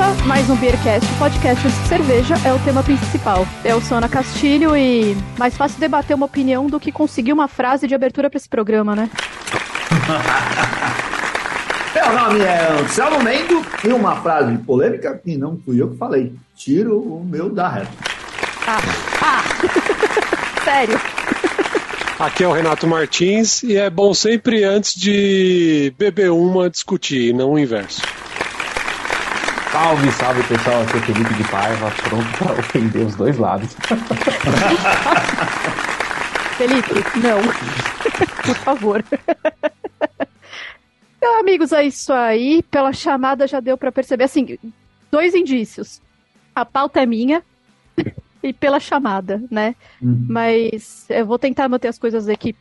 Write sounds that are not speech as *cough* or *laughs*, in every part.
Começa mais um Beercast, podcast de cerveja é o tema principal. Eu sou Ana Castilho e mais fácil debater uma opinião do que conseguir uma frase de abertura para esse programa, né? Meu *laughs* nome é Anselmo Mendo e uma frase polêmica que não fui eu que falei. Tiro o meu da reta. Ah, ah. *laughs* sério. Aqui é o Renato Martins e é bom sempre antes de beber uma discutir, não o inverso. Salve, salve pessoal, aqui é o Felipe de Paiva, pronto para ofender os dois lados. *laughs* Felipe, não. *laughs* Por favor. *laughs* Então, amigos, é isso aí. Pela chamada já deu para perceber, assim, dois indícios. A pauta é minha e pela chamada, né? Uhum. Mas eu vou tentar manter as coisas aqui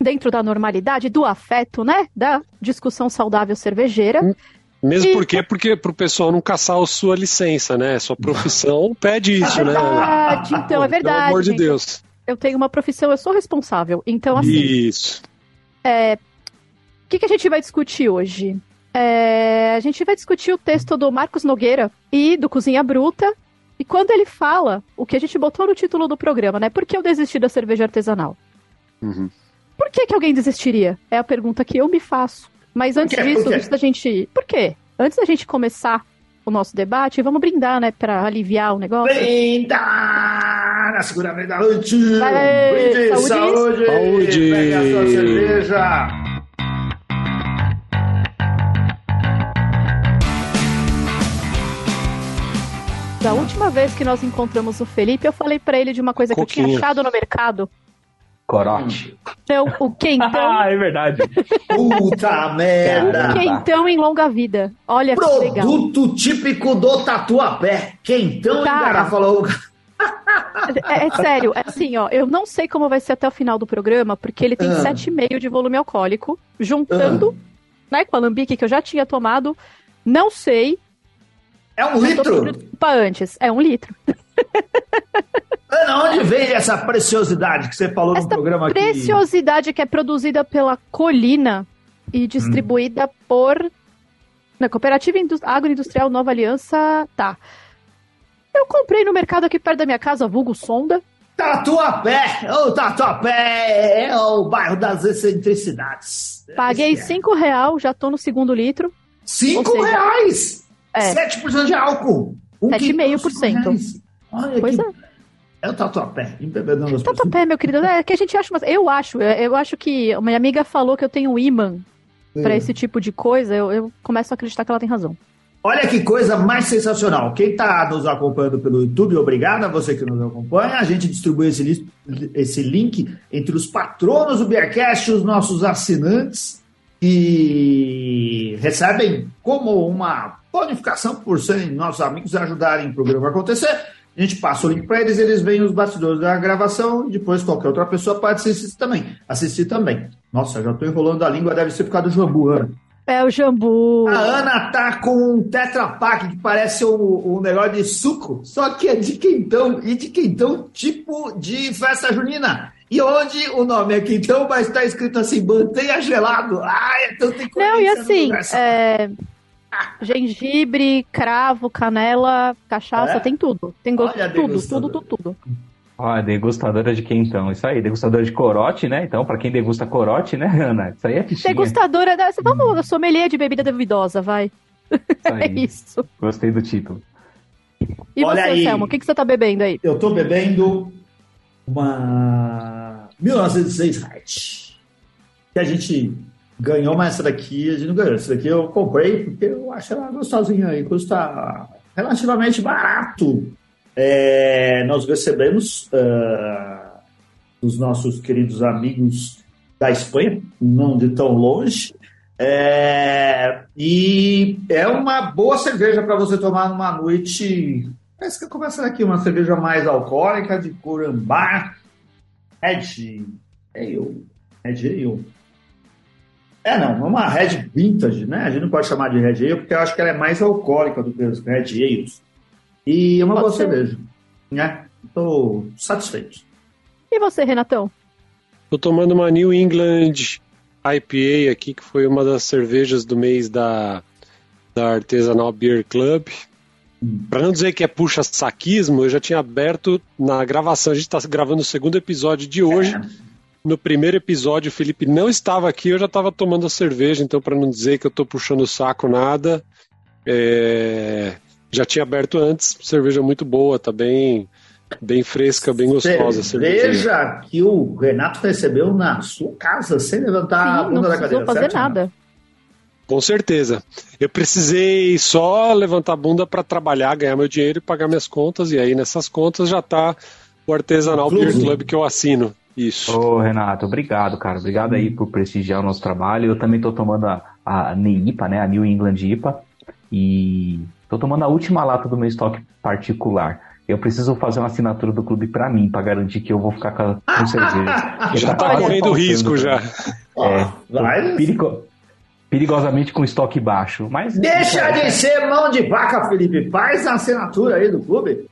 dentro da normalidade, do afeto, né? Da discussão saudável cervejeira. Mesmo porque, porque pro pessoal não caçar a sua licença, né? Sua profissão *laughs* pede isso, é né? verdade, né? Então é verdade. Pelo amor de Deus. Eu tenho uma profissão, eu sou responsável. Então, assim. Isso. É, o que, que a gente vai discutir hoje? É, a gente vai discutir o texto do Marcos Nogueira e do Cozinha Bruta. E quando ele fala o que a gente botou no título do programa, né? Por que eu desisti da cerveja artesanal? Uhum. Por que, que alguém desistiria? É a pergunta que eu me faço. Mas antes disso, antes da gente. Por quê? Antes da gente começar o nosso debate, vamos brindar, né? Pra aliviar o negócio. Brindar na segunda vez da noite! Aê, Brinde, saúde! Saúde! Saúde! Pega a sua cerveja! Da última vez que nós encontramos o Felipe, eu falei para ele de uma coisa Coquinha. que eu tinha achado no mercado. Corote. Então, o quentão. *laughs* Ah, é verdade. Puta merda! o quentão em longa vida. Olha que legal. Produto típico do Tatuapé. Quentão Cara. em garrafa longa. É, é sério, é assim, ó. Eu não sei como vai ser até o final do programa, porque ele tem Ah. 7,5 de volume alcoólico, juntando, né, com a alambique que eu já tinha tomado. Não sei. É um tô litro. antes. É um litro. Ana, onde vem essa preciosidade que você falou no Essa programa aqui? preciosidade que é produzida pela Colina e distribuída por na Cooperativa Indus- Agroindustrial Nova Aliança, tá. Eu comprei no mercado aqui perto da minha casa, vulgo Sonda. Tatuapé! O Tatuapé é o bairro das excentricidades. Paguei Esse é. 5 real, já tô no segundo litro. Cinco seja, reais! É. 7% de álcool! Um 7,5%. Olha Pois que... é. É o Tatuapé, embebedando as pessoas. Tatuapé, meu querido, é que a gente acha, mas eu acho, eu acho que minha amiga falou que eu tenho imã É. esse tipo de coisa, eu, eu começo a acreditar que ela tem razão. Olha que coisa mais sensacional. Quem está nos acompanhando pelo YouTube, obrigado a você que nos acompanha. A gente distribui esse, lis- esse link entre os patronos do Beercast, os nossos assinantes, que recebem como uma bonificação por serem nossos amigos e ajudarem o programa a acontecer. A gente passa o link para eles, eles veem os bastidores da gravação e depois qualquer outra pessoa pode assistir também. Assistir também. Nossa, já estou enrolando a língua, deve ser por causa do jambu, Ana. É o jambu. A Ana tá com um Tetra Pak que parece um, um negócio de suco, só que é de quentão, e de quentão tipo de festa junina. E onde o nome é quentão, mas tá escrito assim, mantenha gelado. Ai, então tem Não, e assim, é, gengibre, cravo, canela, cachaça, É? tem tudo. Tem gosto Olha de tudo, tudo, tudo, tudo. Ó, degustadora de quentão. Isso aí, degustadora de corote, né? Então, pra quem degusta corote, né, *laughs* Ana? Isso aí é fichinha. Degustadora da. Vamos, sommelier de bebida duvidosa, vai. Isso *laughs* É aí. isso. Gostei do título. E Olha você, aí. Selma, o que, que você tá bebendo aí? Eu tô bebendo uma 1906 Height, que a gente ganhou, mas essa daqui a gente não ganhou. Essa daqui eu comprei porque eu acho ela gostosinha e custa relativamente barato. É, nós recebemos ah, dos nossos queridos amigos da Espanha, não de tão longe. É, e é uma boa cerveja para você tomar numa noite. Parece que eu começo aqui uma cerveja mais alcoólica de Curambá. Red Ale. Red Ale. É, não, é uma Red Vintage, né? A gente não pode chamar de Red Ale porque eu acho que ela é mais alcoólica do que as Red Ales. E é uma boa cerveja. Né? Estou satisfeito. E você, Renatão? Tô tomando uma New England IPA aqui, que foi uma das cervejas do mês da, da Artesanal Beer Club. Para não dizer que é puxa-saquismo, eu já tinha aberto na gravação. A gente está gravando o segundo episódio de hoje. É. No primeiro episódio, o Felipe não estava aqui, eu já estava tomando a cerveja, então, para não dizer que eu estou puxando o saco, nada. É... Já tinha aberto antes, cerveja muito boa, tá bem, bem fresca, bem gostosa. Cerveja que o Renato recebeu na sua casa, sem levantar Sim, a bunda da cadeira. Não fazer certo, nada. Com certeza. Eu precisei só levantar a bunda para trabalhar, ganhar meu dinheiro e pagar minhas contas. E aí nessas contas já tá o Artesanal Beer Club que eu assino. Isso. Ô, Renato, obrigado, cara. Obrigado aí por prestigiar o nosso trabalho. Eu também tô tomando a, a NEIPA, né? A New England IPA. E tô tomando a última lata do meu estoque particular. Eu preciso fazer uma assinatura do clube para mim, para garantir que eu vou ficar com, com cerveja. *laughs* já tá correndo risco já. É, Vai. Perigo, perigosamente com estoque baixo. Mas Deixa de ser mão de vaca, Felipe. Faz a assinatura aí do clube.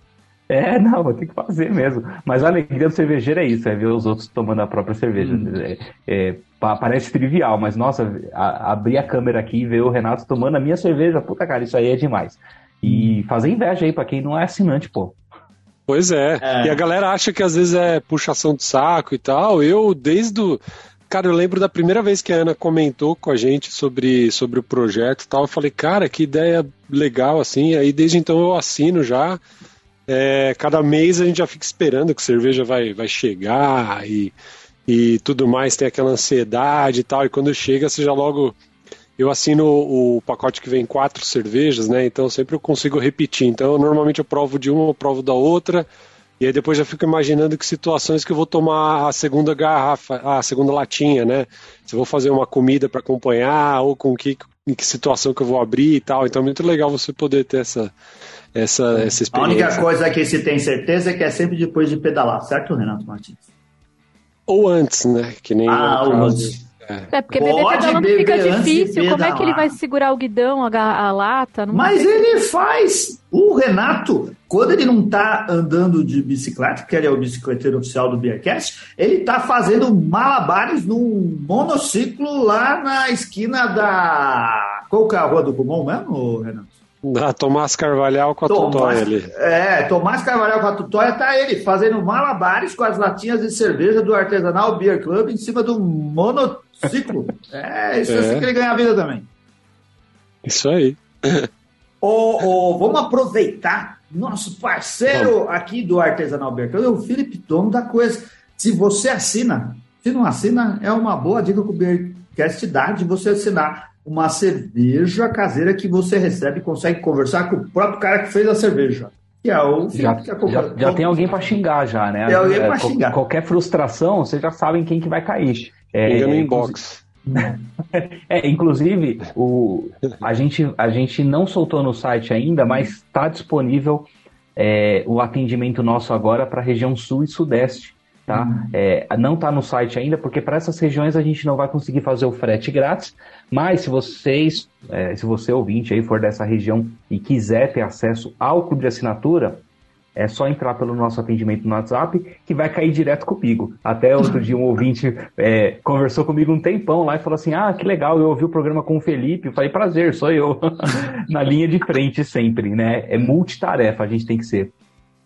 É, não, vou ter que fazer mesmo. Mas a alegria do cervejeiro é isso, é ver os outros tomando a própria cerveja. Hum. É, é, parece trivial, mas nossa, a, abrir a câmera aqui e ver o Renato tomando a minha cerveja, puta cara, isso aí é demais. E fazer inveja aí para quem não é assinante, pô. Pois é. é. E a galera acha que às vezes é puxação de saco e tal. Eu, desde o Cara, eu lembro da primeira vez que a Ana comentou com a gente sobre, sobre o projeto e tal. Eu falei, cara, que ideia legal, assim. Aí desde então eu assino já. É, cada mês a gente já fica esperando que cerveja vai, vai chegar e, e tudo mais, tem aquela ansiedade e tal. E quando chega, você já logo. Eu assino o pacote que vem quatro cervejas, né? Então sempre eu consigo repetir. Então normalmente eu provo de uma, eu provo da outra. E aí depois já fico imaginando que situações que eu vou tomar a segunda garrafa, a segunda latinha, né? Se eu vou fazer uma comida para acompanhar, ou com que, em que situação que eu vou abrir e tal. Então é muito legal você poder ter essa, essa, essa experiência. A única coisa que se tem certeza é que é sempre depois de pedalar, certo, Renato Martins? Ou antes, né? Que nem ah, ou antes. É, porque beber pedalando fica difícil. Como é que ele vai segurar o guidão, a, a lata? Não Mas ele faz. O Renato, quando ele não tá andando de bicicleta, que ele é o bicicleteiro oficial do Beercast, ele tá fazendo malabares num monociclo lá na esquina da. Qual que é a rua do Pulmão mesmo, Renato? Da Tomás Carvalhal com a Tomás, Tutóia ali. É, Tomás Carvalhal com a Tutóia tá ele fazendo malabares com as latinhas de cerveja do Artesanal Beer Club em cima do monociclo. *laughs* É, isso é, assim que ele ganha a vida também. Isso aí. ô, ô, vamos aproveitar nosso parceiro aqui do Artesanal Beer Club, o Felipe Tomo da coisa. Se você assina, se não assina, é uma boa dica que o Beercast dá de você assinar uma cerveja caseira que você recebe e consegue conversar com o próprio cara que fez a cerveja. Que é o já, que já, já, tem alguém para xingar já, né? Tem alguém para é, xingar. Qualquer frustração, vocês já sabem quem que vai cair. É, no inbox. *laughs* é, inclusive, o, a, gente, a gente não soltou no site ainda, mas está disponível é, o atendimento nosso agora para a região sul e sudeste. Tá? Uhum. É, não está no site ainda, porque para essas regiões a gente não vai conseguir fazer o frete grátis, mas se vocês, é, se você ouvinte aí for dessa região e quiser ter acesso ao clube de assinatura, é só entrar pelo nosso atendimento no WhatsApp que vai cair direto comigo. Até outro dia um *laughs* ouvinte é, conversou comigo um tempão lá e falou assim: Ah, que legal, eu ouvi o programa com o Felipe. Eu falei, prazer, sou eu. *laughs* Na linha de frente sempre, né? É multitarefa, a gente tem que ser.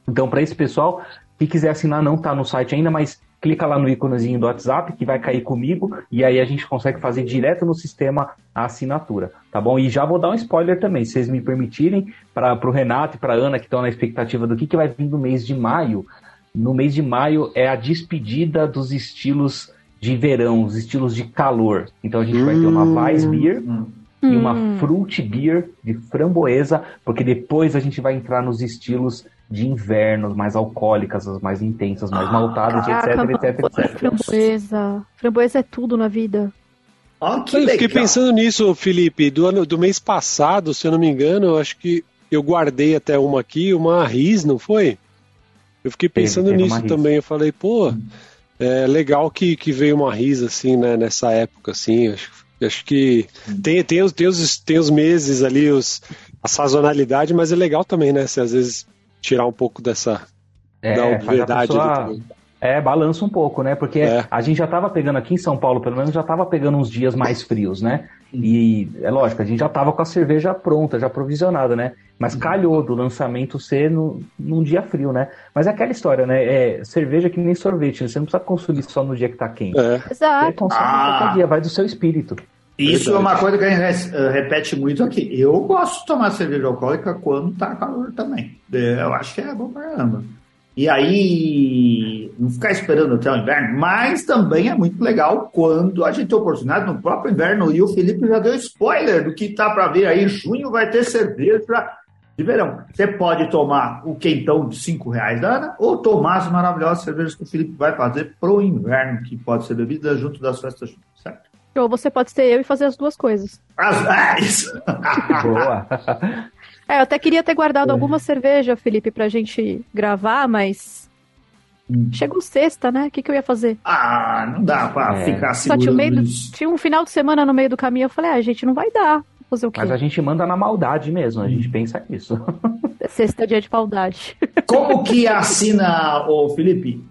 Então, para esse pessoal, que quiser assinar, não está no site ainda, mas clica lá no íconezinho do WhatsApp que vai cair comigo e aí a gente consegue fazer direto no sistema a assinatura, tá bom? E já vou dar um spoiler também, se vocês me permitirem, para o Renato e para Ana que estão na expectativa do que, que vai vir no mês de maio. No mês de maio é a despedida dos estilos de verão, os estilos de calor. Então a gente hum. vai ter uma hum. Weissbier hum. e uma hum. Fruit Beer de framboesa, porque depois a gente vai entrar nos estilos de inverno, mais alcoólicas, as mais intensas, mais maltadas, etc, etc, etc. Framboesa. Framboesa é tudo na vida. Oh, que eu legal. fiquei pensando nisso, Felipe. Do, ano, do mês passado, se eu não me engano, eu acho que eu guardei até uma aqui, uma RIS, não foi? Eu fiquei pensando teve, teve nisso também. Eu falei, pô, é legal que, que veio uma RIS assim, né, nessa época, assim. Acho, acho que tem, tem, os, tem, os, tem os meses ali, os, a sazonalidade, mas é legal também, né? Se às vezes tirar um pouco dessa é, da obviedade. A, pessoa, É, balança um pouco, né? Porque é. a gente já estava pegando aqui em São Paulo, pelo menos, já estava pegando uns dias mais frios, né? E é lógico, a gente já estava com a cerveja pronta, já provisionada, né? Mas uhum. calhou do lançamento ser no, num dia frio, né? Mas é aquela história, né? É cerveja que nem sorvete, né? Você não precisa consumir só no dia que tá quente. É. Exato. Você consome ah. dia, vai do seu espírito. Isso Verdade. é uma coisa que a gente eh, repete muito aqui. Eu gosto de tomar cerveja alcoólica quando tá calor também. É, eu acho que é bom pra caramba. E aí, não ficar esperando até o inverno, mas também é muito legal quando a gente tem oportunidade no próprio inverno. E o Felipe já deu spoiler do que tá para ver aí. Junho vai ter cerveja de verão. Você pode tomar o quentão de 5 reais da Ana ou tomar as maravilhosas cervejas que o Felipe vai fazer pro inverno, que pode ser bebida junto das festas? Ou você pode ser eu e fazer as duas coisas. As, ah, *laughs* isso! Boa! É, eu até queria ter guardado é. alguma cerveja, Felipe, pra gente gravar, mas. Hum. Chegou sexta, né? O que, que eu ia fazer? Ah, não dá pra é. ficar segurando Só tinha, do... tinha um final de semana no meio do caminho, eu falei, ah, gente, não vai dar. Fazer o quê? Mas a gente manda na maldade mesmo, a gente hum. pensa nisso. *laughs* Sexta é dia de maldade. *laughs* Como que assina o Felipe?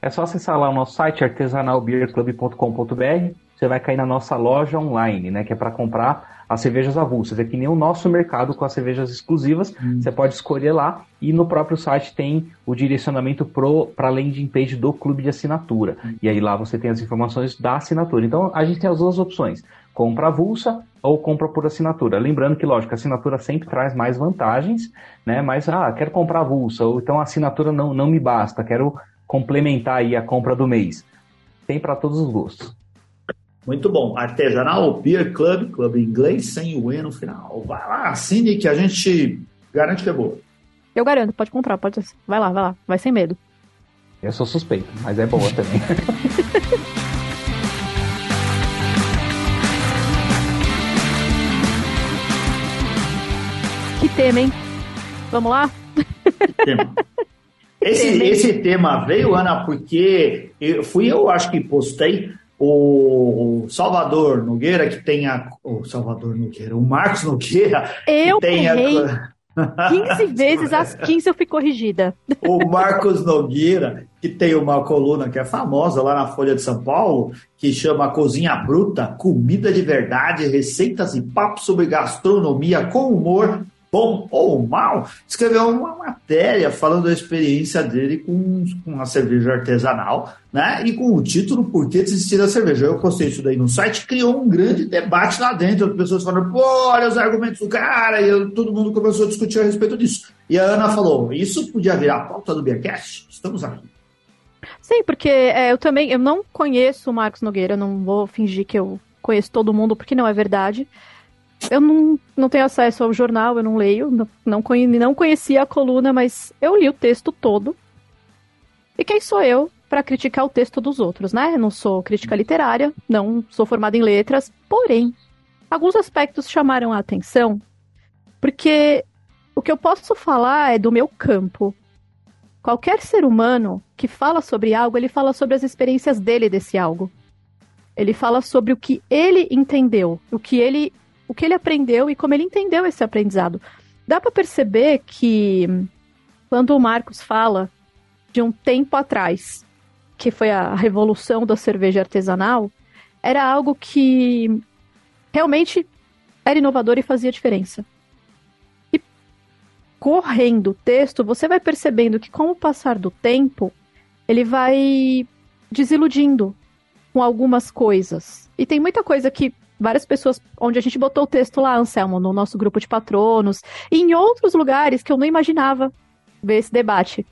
É só acessar lá o nosso site artesanalbeerclub.com.br você vai cair na nossa loja online, né? Que é para comprar as cervejas avulsas. É que nem o nosso mercado com as cervejas exclusivas. Hum. Você pode escolher lá e no próprio site tem o direcionamento para a landing page do clube de assinatura. Hum. E aí lá você tem as informações da assinatura. Então a gente tem as duas opções: compra avulsa ou compra por assinatura. Lembrando que, lógico, a assinatura sempre traz mais vantagens, né? Mas, ah, quero comprar avulsa, ou então a assinatura não, não me basta, quero complementar aí a compra do mês. Tem para todos os gostos. Muito bom. Artesanal Beer Club, clube inglês, sem o E no final. Vai lá, assine que a gente garante que é boa. Eu garanto, pode comprar, pode. Vai lá, vai lá, vai sem medo. Eu sou suspeito, mas é boa também. *laughs* que tema, hein? Vamos lá? Que tema. *laughs* Esse, esse tema veio, Ana, porque eu, fui eu, acho que postei o Salvador Nogueira, que tem a. O Salvador Nogueira, o Marcos Nogueira. Eu que tem. A... 15 *laughs* vezes, às 15 eu fui corrigida. O Marcos Nogueira, que tem uma coluna que é famosa lá na Folha de São Paulo, que chama Cozinha Bruta, Comida de Verdade, Receitas e Papos sobre Gastronomia com Humor bom ou mal, escreveu uma matéria falando da experiência dele com, com a cerveja artesanal, né? E com o título Por que desistir da cerveja? Eu postei isso daí no site, criou um grande debate lá dentro, as pessoas falando, pô, olha os argumentos do cara, e eu, todo mundo começou a discutir a respeito disso. E a Ana falou, isso podia virar pauta do Beercast? Estamos aqui. Sim, porque é, eu também, eu não conheço o Marcos Nogueira, não vou fingir que eu conheço todo mundo, porque não é verdade. Eu não, não tenho acesso ao jornal, eu não leio, não, não, conhe, não conhecia a coluna, mas eu li o texto todo. E quem sou eu para criticar o texto dos outros, né? Eu não sou crítica literária, não sou formada em letras, porém, alguns aspectos chamaram a atenção, porque o que eu posso falar é do meu campo. Qualquer ser humano que fala sobre algo, ele fala sobre as experiências dele desse algo. Ele fala sobre o que ele entendeu, o que ele o que ele aprendeu e como ele entendeu esse aprendizado. Dá para perceber que quando o Marcos fala de um tempo atrás, que foi a revolução da cerveja artesanal, era algo que realmente era inovador e fazia diferença. E correndo o texto, você vai percebendo que com o passar do tempo, ele vai desiludindo com algumas coisas. E tem muita coisa que várias pessoas, onde a gente botou o texto lá, Anselmo, no nosso grupo de patronos, e em outros lugares que eu não imaginava ver esse debate.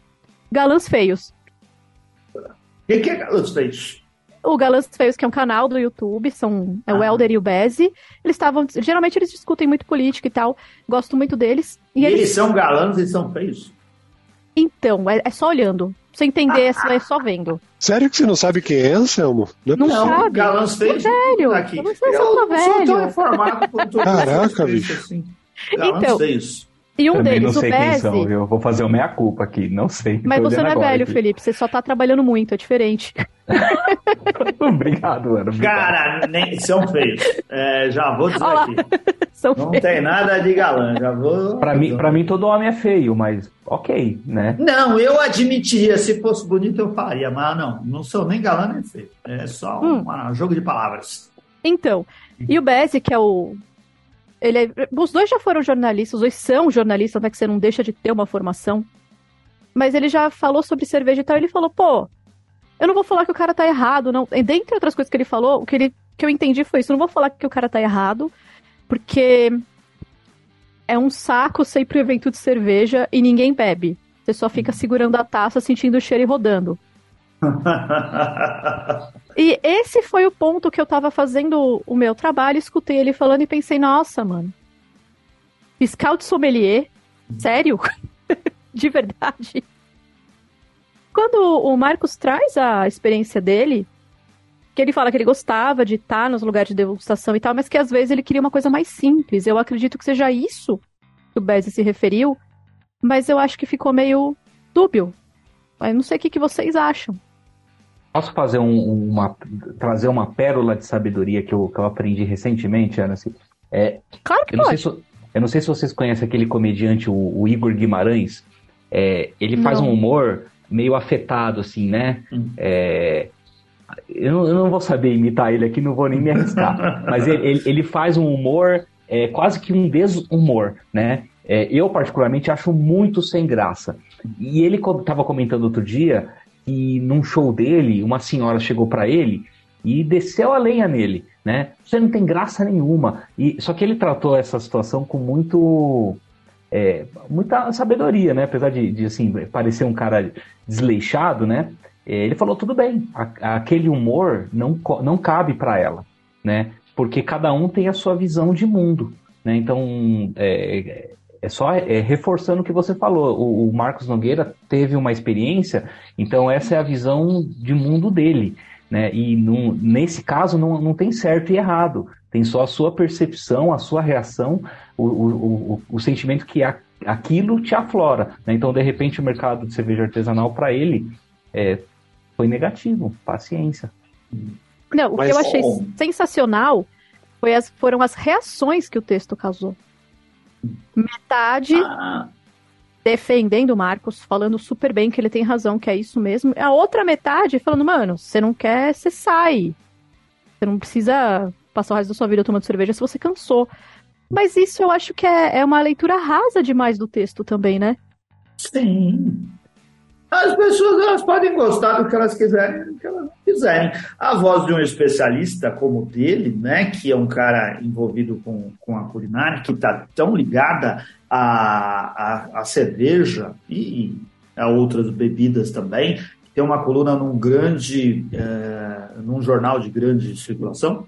Galãs Feios. O que é Galãs Feios? O Galãs Feios, que é um canal do YouTube, são é o ah. Elder e o Beze. Eles estavam. Geralmente eles discutem muito política e tal. Gosto muito deles. E, e eles... eles... são galãs e são feios? Então, é, é só olhando você entender, você vai só vendo. Sério que você não sabe quem é, Anselmo? Não, é não sabe. Galãs fez. Sério? Aqui. Eu não sei se eu, velho. Sou tão informado quanto Caraca, bicho. Assim. *laughs* Galãs então, fez. E um Também deles, não sei o quem Bezzi. são, eu vou fazer o meia-culpa aqui, não sei. Mas você não é velho, aqui. Felipe. Você só tá trabalhando muito, é diferente. *laughs* obrigado, mano. obrigado. Cara, nem, são feios. É, já vou dizer Olha lá. aqui. *laughs* São Não feios. tem nada de galã, já vou. Pra mim, pra mim, todo homem é feio, mas ok, né? Não, eu admitiria, se fosse bonito eu faria, mas não, não sou nem galã nem feio. É só Hum. um jogo de palavras. Então, e o Bezzi, que é o. Ele é- Os dois já foram jornalistas, os dois são jornalistas, não é que você não deixa de ter uma formação. Mas ele já falou sobre cerveja e tal, ele falou, pô, eu não vou falar que o cara tá errado, não. E dentre outras coisas que ele falou, o que, ele, que eu entendi foi isso, eu não vou falar que o cara tá errado, porque é um saco sair pro evento de cerveja e ninguém bebe. Você só fica segurando a taça, sentindo o cheiro e rodando. *laughs* E esse foi o ponto que eu tava fazendo o meu trabalho, escutei ele falando e pensei, nossa, mano. Fiscal de sommelier? Sério? *laughs* de verdade? Quando o Marcos traz a experiência dele, que ele fala que ele gostava de estar nos lugares de degustação e tal, mas que às vezes ele queria uma coisa mais simples. Eu acredito que seja isso que o Bezzi se referiu, mas eu acho que ficou meio dúbio. Eu não sei o que, que vocês acham. Posso fazer um- uma trazer uma pérola de sabedoria que eu, que eu aprendi recentemente, Ana? Assim, é, Claro que eu, não sei pode. se, eu não sei se vocês conhecem aquele comediante, o, o Igor Guimarães. É, ele faz Não. um humor meio afetado, assim, né? Hum. É, eu, não, eu não vou saber imitar ele aqui, não vou nem me arriscar. *laughs* mas ele, ele, ele faz um humor, é, quase que um desumor, né? É, eu, particularmente, acho muito sem graça. E ele estava comentando outro dia que num show dele, uma senhora chegou para ele e desceu a lenha nele, né? Você não tem graça nenhuma. E só que ele tratou essa situação com muito é, muita sabedoria, né? Apesar de, de, assim parecer um cara desleixado, né? É, Ele falou tudo bem, a- aquele humor não, não cabe para ela, né? Porque cada um tem a sua visão de mundo, né? Então é, é só é, reforçando o que você falou. O, o Marcos Nogueira teve uma experiência, então essa é a visão de mundo dele, né? E nesse caso não, não tem certo e errado, tem só a sua percepção, a sua reação, o, o, o, o sentimento que a- aquilo te aflora. Né? Então, de repente, o mercado de cerveja artesanal para ele é, foi negativo. Paciência. Não, o Mas- que eu achei Oh. sensacional foi as, foram as reações que o texto causou. Metade Ah, defendendo o Marcos, falando super bem que ele tem razão, que é isso mesmo. A outra metade falando, mano, você não quer, você sai. Você não precisa passar o resto da sua vida tomando cerveja se você cansou. Mas isso eu acho que é, é uma leitura rasa demais do texto também, né? sim. As pessoas elas podem gostar do que elas quiserem, do que elas quiserem. A voz de um especialista como o dele, né, que é um cara envolvido com, com a culinária, que está tão ligada à, à, cerveja e a outras bebidas também, tem uma coluna num grande, eh, num jornal de grande circulação,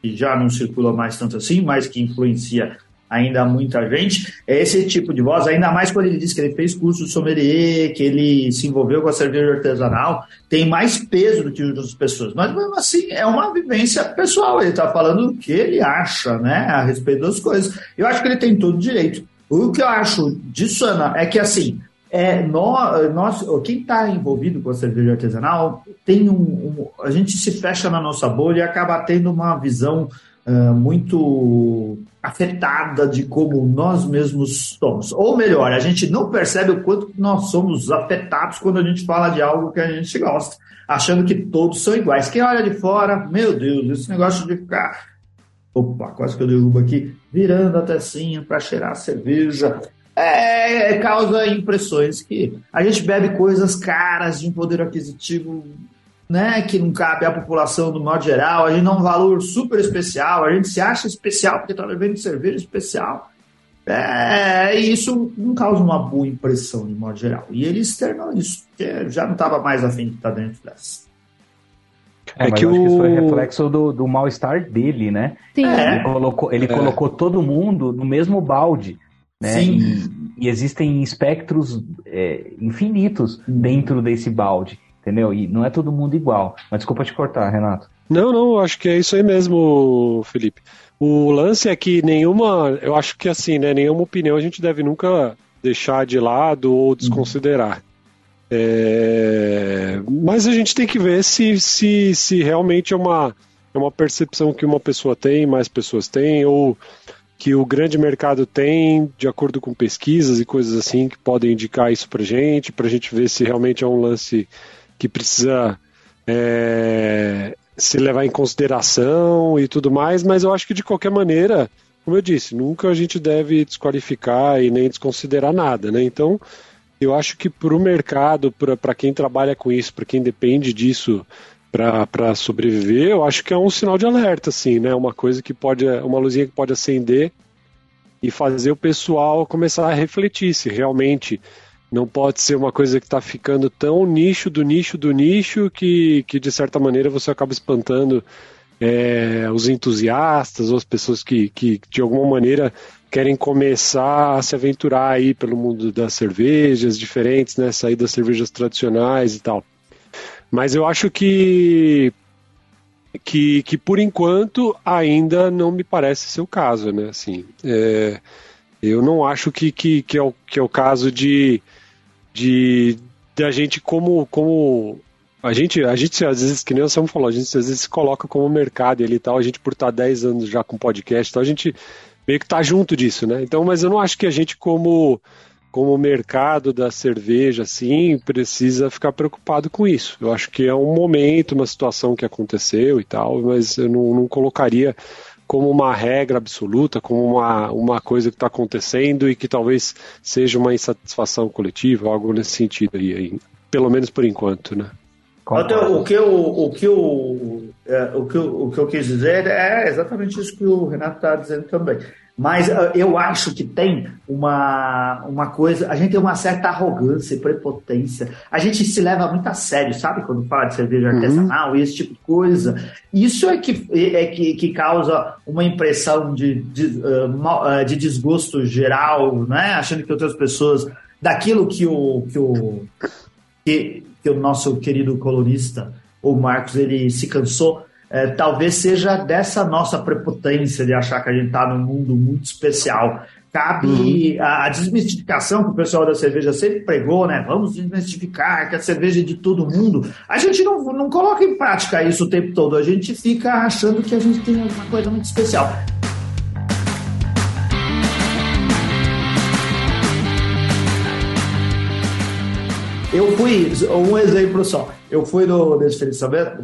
que já não circula mais tanto assim, mas que influencia ainda muita gente, é esse tipo de voz, ainda mais quando ele diz que ele fez curso de sommelier, que ele se envolveu com a cerveja artesanal, tem mais peso do que outras pessoas. Mas mesmo assim, é uma vivência pessoal, ele está falando o que ele acha, né, a respeito das coisas. Eu acho que ele tem todo o direito. O que eu acho disso, Ana, é que assim, é, nós, nós, quem está envolvido com a cerveja artesanal tem um, um- A gente se fecha na nossa bolha e acaba tendo uma visão ah, muito afetada de como nós mesmos somos. Ou melhor, a gente não percebe o quanto nós somos afetados quando a gente fala de algo que a gente gosta, achando que todos são iguais. Quem olha de fora, meu Deus, esse negócio de ficar. Opa, quase que eu derrubo aqui, virando a tecinha para cheirar a cerveja. É, causa impressões que a gente bebe coisas caras de um poder aquisitivo né, que não cabe à população do modo geral, a gente dá um valor super especial, a gente se acha especial porque está bebendo cerveja especial. É, e isso não causa uma boa impressão de modo geral. E ele externou isso, porque já não estava mais afim de estar dentro dessa. É, É mas que eu acho que isso foi o- reflexo do, do mal-estar dele, né? Sim. É. Ele, colocou, ele É. colocou todo mundo no mesmo balde. Né? Sim. E, e existem espectros é, infinitos dentro desse balde, entendeu? E não é todo mundo igual. Mas desculpa te cortar, Renato. Não, não, acho que é isso aí mesmo, Felipe. O lance é que nenhuma, eu acho que assim, né, nenhuma opinião a gente deve nunca deixar de lado ou desconsiderar. É, mas a gente tem que ver se, se, se realmente é uma, é uma percepção que uma pessoa tem, mais pessoas têm, ou que o grande mercado tem, de acordo com pesquisas e coisas assim, que podem indicar isso para gente, para a gente ver se realmente é um lance que precisa é, se levar em consideração e tudo mais, mas eu acho que de qualquer maneira, como eu disse, nunca a gente deve desqualificar e nem desconsiderar nada, né? Então, eu acho que para o mercado, para quem trabalha com isso, para quem depende disso para sobreviver, eu acho que é um sinal de alerta, assim, né? Uma coisa que pode, uma luzinha que pode acender e fazer o pessoal começar a refletir se realmente não pode ser uma coisa que está ficando tão nicho do nicho do nicho que, que de certa maneira você acaba espantando é, os entusiastas ou as pessoas que, que de alguma maneira querem começar a se aventurar aí pelo mundo das cervejas diferentes, né? Sair das cervejas tradicionais e tal. Mas eu acho que que, que por enquanto ainda não me parece ser o caso, né? Assim, é, eu não acho que, que, que, é o, que é o caso de, de, a gente como, como a gente, a gente às vezes, que nem o Samu falou, a gente às vezes se coloca como mercado e tal, a gente por estar 10 anos já com podcast, então a gente meio que tá junto disso, né? Então, mas eu não acho que a gente como como mercado da cerveja, assim, precisa ficar preocupado com isso. Eu acho que é um momento, uma situação que aconteceu e tal, mas eu não, não colocaria como uma regra absoluta, como uma, uma coisa que está acontecendo e que talvez seja uma insatisfação coletiva, algo nesse sentido aí, aí pelo menos por enquanto, né? Então, o que eu, o que eu, é, o que eu, o que eu quis dizer é exatamente isso que o Renato está dizendo também. Mas uh, eu acho que tem uma, uma coisa, a gente tem uma certa arrogância e prepotência. A gente se leva muito a sério, sabe? Quando fala de cerveja uhum. artesanal e esse tipo de coisa. Isso é que, é que, que causa uma impressão de, de, uh, de desgosto geral, né? Achando que outras pessoas, daquilo que o, que o, que, que o nosso querido colunista, o Marcos, ele se cansou é, talvez seja dessa nossa prepotência de achar que a gente está num mundo muito especial. Cabe uhum. a, a, desmistificação que o pessoal da cerveja sempre pregou, né? Vamos desmistificar que a cerveja é de todo mundo. A gente não, não coloca em prática isso o tempo todo, a gente fica achando que a gente tem alguma coisa muito especial. Eu fui, um exemplo só. Eu fui no, nesse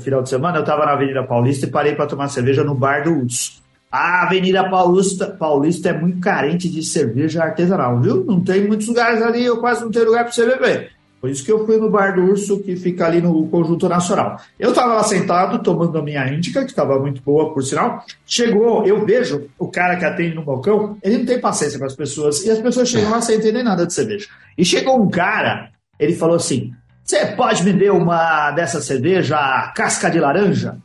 final de semana, eu estava na Avenida Paulista e parei para tomar cerveja no bar do Urso. A Avenida Paulista, Paulista é muito carente de cerveja artesanal, viu? Não tem muitos lugares ali, eu quase não tenho lugar para você beber. Por isso que eu fui no Bar do Urso, que fica ali no Conjunto Nacional. Eu estava lá sentado, tomando a minha índica, que estava muito boa, por sinal. Chegou, eu vejo o cara que atende no balcão, ele não tem paciência com as pessoas, e as pessoas chegam lá sem entender nada de cerveja. E chegou um cara ele falou assim: Você pode me ver uma dessa cerveja, casca de laranja?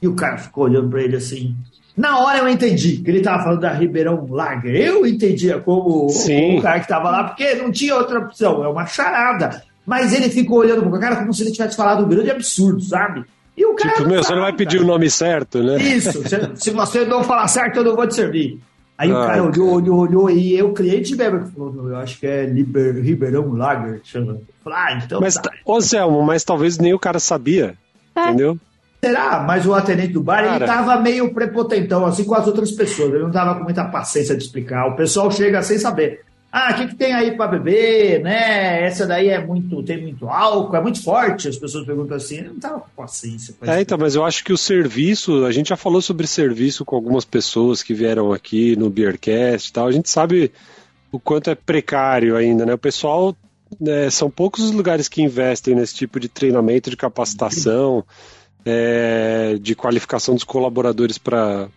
E o cara ficou olhando para ele assim. Na hora eu entendi que ele estava falando da Ribeirão Lager. Eu entendia como, como o cara que estava lá, porque não tinha outra opção. É uma charada. Mas ele ficou olhando para o cara como se ele tivesse falado um grande absurdo, sabe? E o cara. Tipo, meu, você não vai pedir o nome certo, né? Isso. Se, se você não falar certo, eu não vou te servir. Aí ah, o cara olhou, olhou, olhou, e eu, cliente mesmo, que falou, eu acho que é Liber, Ribeirão Lager, chama. Ah, então mas, tá. Ô Zelmo, mas talvez nem o cara sabia, é. entendeu? Será? Mas o atendente do bar, cara. ele tava meio prepotentão, assim com as outras pessoas, ele não tava com muita paciência de explicar. O pessoal chega sem saber. Ah, o que, que tem aí para beber, né? Essa daí é muito, tem muito álcool, é muito forte. As pessoas perguntam assim, eu não tava com paciência. É, então, mas eu acho que o serviço, a gente já falou sobre serviço com algumas pessoas que vieram aqui no Beercast e tal. A gente sabe o quanto é precário ainda, né? O pessoal, né, são poucos os lugares que investem nesse tipo de treinamento, de capacitação. É, de qualificação dos colaboradores para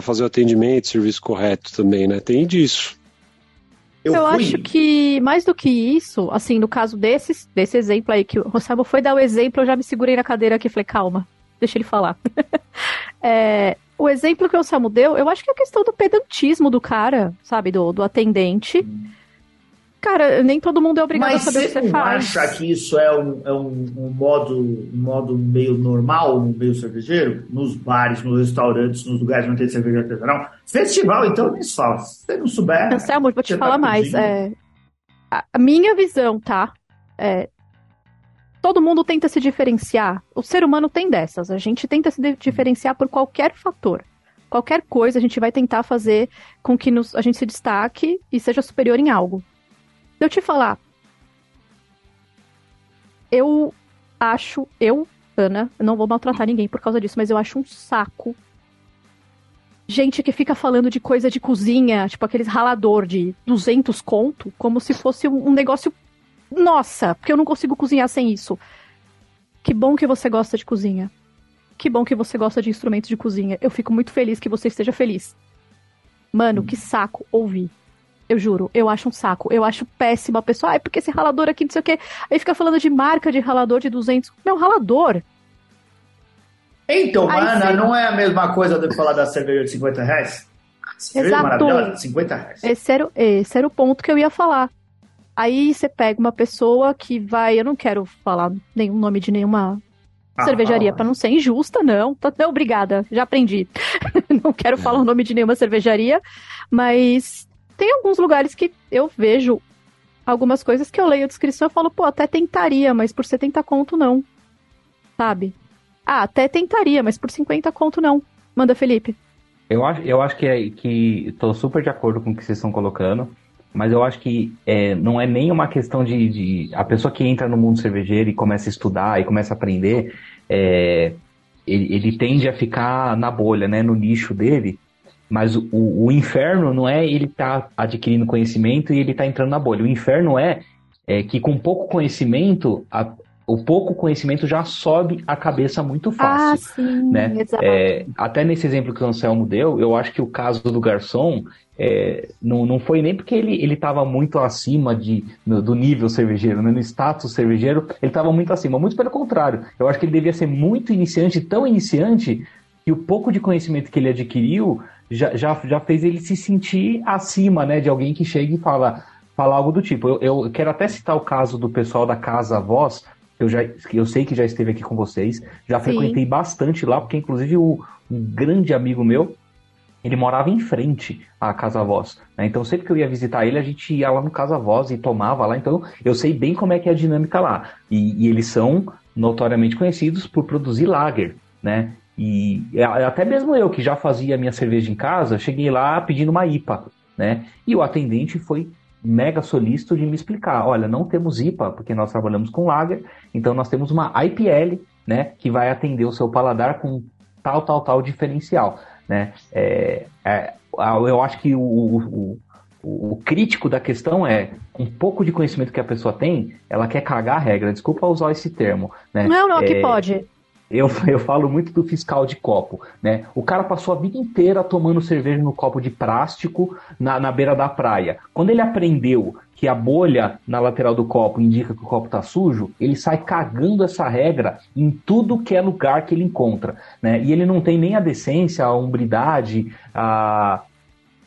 fazer o atendimento, serviço correto também, né? Tem disso. Eu, eu acho que, mais do que isso, assim, no caso desse, desse exemplo aí, que o Rossabo foi dar o exemplo, eu já me segurei na cadeira aqui e falei, calma, deixa ele falar. *laughs* é, o exemplo que o Samu deu, eu acho que é a questão do pedantismo do cara, sabe, do, do atendente. Cara, nem todo mundo é obrigado Mas a saber o que você faz. Mas você acha que isso é um, é um, um, modo, um modo meio normal no meio cervejeiro? Nos bares, nos restaurantes, nos lugares onde tem cerveja artesanal? Festival, então, nem fala. Se você não souber... Anselmo, vou te tá falar tá mais. É, a minha visão, tá? É, todo mundo tenta se diferenciar. O ser humano tem dessas. A gente tenta se diferenciar por qualquer fator. Qualquer coisa a gente vai tentar fazer com que nos, a gente se destaque e seja superior em algo. Eu te falar, eu acho, eu, Ana, não vou maltratar ninguém por causa disso, mas eu acho um saco gente que fica falando de coisa de cozinha, tipo aqueles ralador de 200 conto, como se fosse um, um negócio. Nossa, porque eu não consigo cozinhar sem isso. Que bom que você gosta de cozinha. Que bom que você gosta de instrumentos de cozinha. Eu fico muito feliz que você esteja feliz. Mano, hum. que saco ouvir. Eu juro, eu acho um saco. Eu acho péssima a pessoa. Ai, porque esse ralador aqui, não sei o quê. Aí fica falando de marca de ralador de 200. Meu, ralador. Então, Ana, não é a mesma coisa do que falar da cerveja de 50 reais? Cerveja Exato. 50 reais. Esse era, esse era o ponto que eu ia falar. Aí você pega uma pessoa que vai. Eu não quero falar nenhum nome de nenhuma ah, cervejaria para não ser injusta, não. Tá, não, obrigada, já aprendi. *laughs* não quero falar o nome de nenhuma cervejaria, mas tem alguns lugares que eu vejo algumas coisas que eu leio a descrição e falo, pô, até tentaria, mas por 70 conto não. Sabe? Ah, até tentaria, mas por 50 conto não. Manda, Felipe. Eu acho, eu acho que, é, que tô super de acordo com o que vocês estão colocando, mas eu acho que é, não é nem uma questão de, de, A pessoa que entra no mundo cervejeiro e começa a estudar e começa a aprender, é, ele, ele, tende a ficar na bolha, né, no nicho dele, mas o, o inferno não é ele tá adquirindo conhecimento e ele tá entrando na bolha. O inferno é, é que com pouco conhecimento, a, o pouco conhecimento já sobe a cabeça muito fácil. Ah, sim, né? É, até nesse exemplo que o Anselmo deu, eu acho que o caso do garçom é, não, não foi nem porque ele estava muito acima de, no, do nível cervejeiro, né? no status cervejeiro, ele estava muito acima. Muito pelo contrário, eu acho que ele devia ser muito iniciante, tão iniciante, que o pouco de conhecimento que ele adquiriu já, já, já fez ele se sentir acima, né, de alguém que chega e fala, fala algo do tipo. Eu, eu quero até citar o caso do pessoal da Casa Voz, eu já eu sei que já esteve aqui com vocês, já Sim. frequentei bastante lá, porque inclusive o, um grande amigo meu, ele morava em frente à Casa Voz. Né? Então sempre que eu ia visitar ele, a gente ia lá no Casa Voz e tomava lá. Então eu sei bem como é que é a dinâmica lá. E, e eles são notoriamente conhecidos por produzir lager, né? E é, é até mesmo eu, que já fazia minha cerveja em casa, cheguei lá pedindo uma IPA, né? E o atendente foi mega solícito de me explicar, olha, não temos IPA, porque nós trabalhamos com lager, então nós temos uma IPL, né, que vai atender o seu paladar com tal, tal, tal diferencial, né? É, é, eu acho que o, o, o, o, crítico da questão é, com um pouco de conhecimento que a pessoa tem, ela quer cagar a regra, desculpa usar esse termo, né? Não, não, é, que pode. Eu, *laughs* eu falo muito do fiscal de copo, né? O cara passou a vida inteira tomando cerveja no copo de plástico na, na beira da praia. Quando ele aprendeu que a bolha na lateral do copo indica que o copo está sujo, ele sai cagando essa regra em tudo que é lugar que ele encontra. Né? E ele não tem nem a decência, a umbridade, a,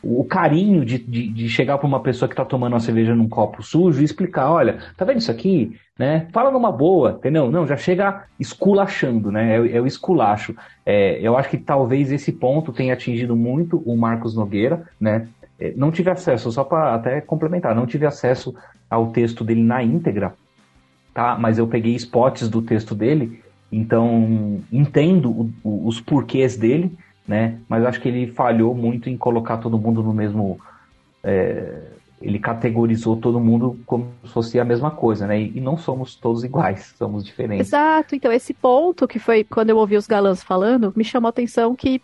o carinho de, de, de chegar para uma pessoa que está tomando uma cerveja num copo sujo e explicar, olha, tá vendo isso aqui? Né? Fala numa boa, entendeu? Não, já chega esculachando, né? É, é o esculacho. É, eu acho que talvez esse ponto tenha atingido muito o Marcos Nogueira, né? É, não tive acesso, só para até complementar, não tive acesso ao texto dele na íntegra, tá? Mas eu peguei spots do texto dele, então entendo o, o, os porquês dele, né? Mas acho que ele falhou muito em colocar todo mundo no mesmo. É, ele categorizou todo mundo como se fosse a mesma coisa, né? E, e, não somos todos iguais, somos diferentes. Exato. Então esse ponto que foi quando eu ouvi os galãs falando me chamou a atenção que,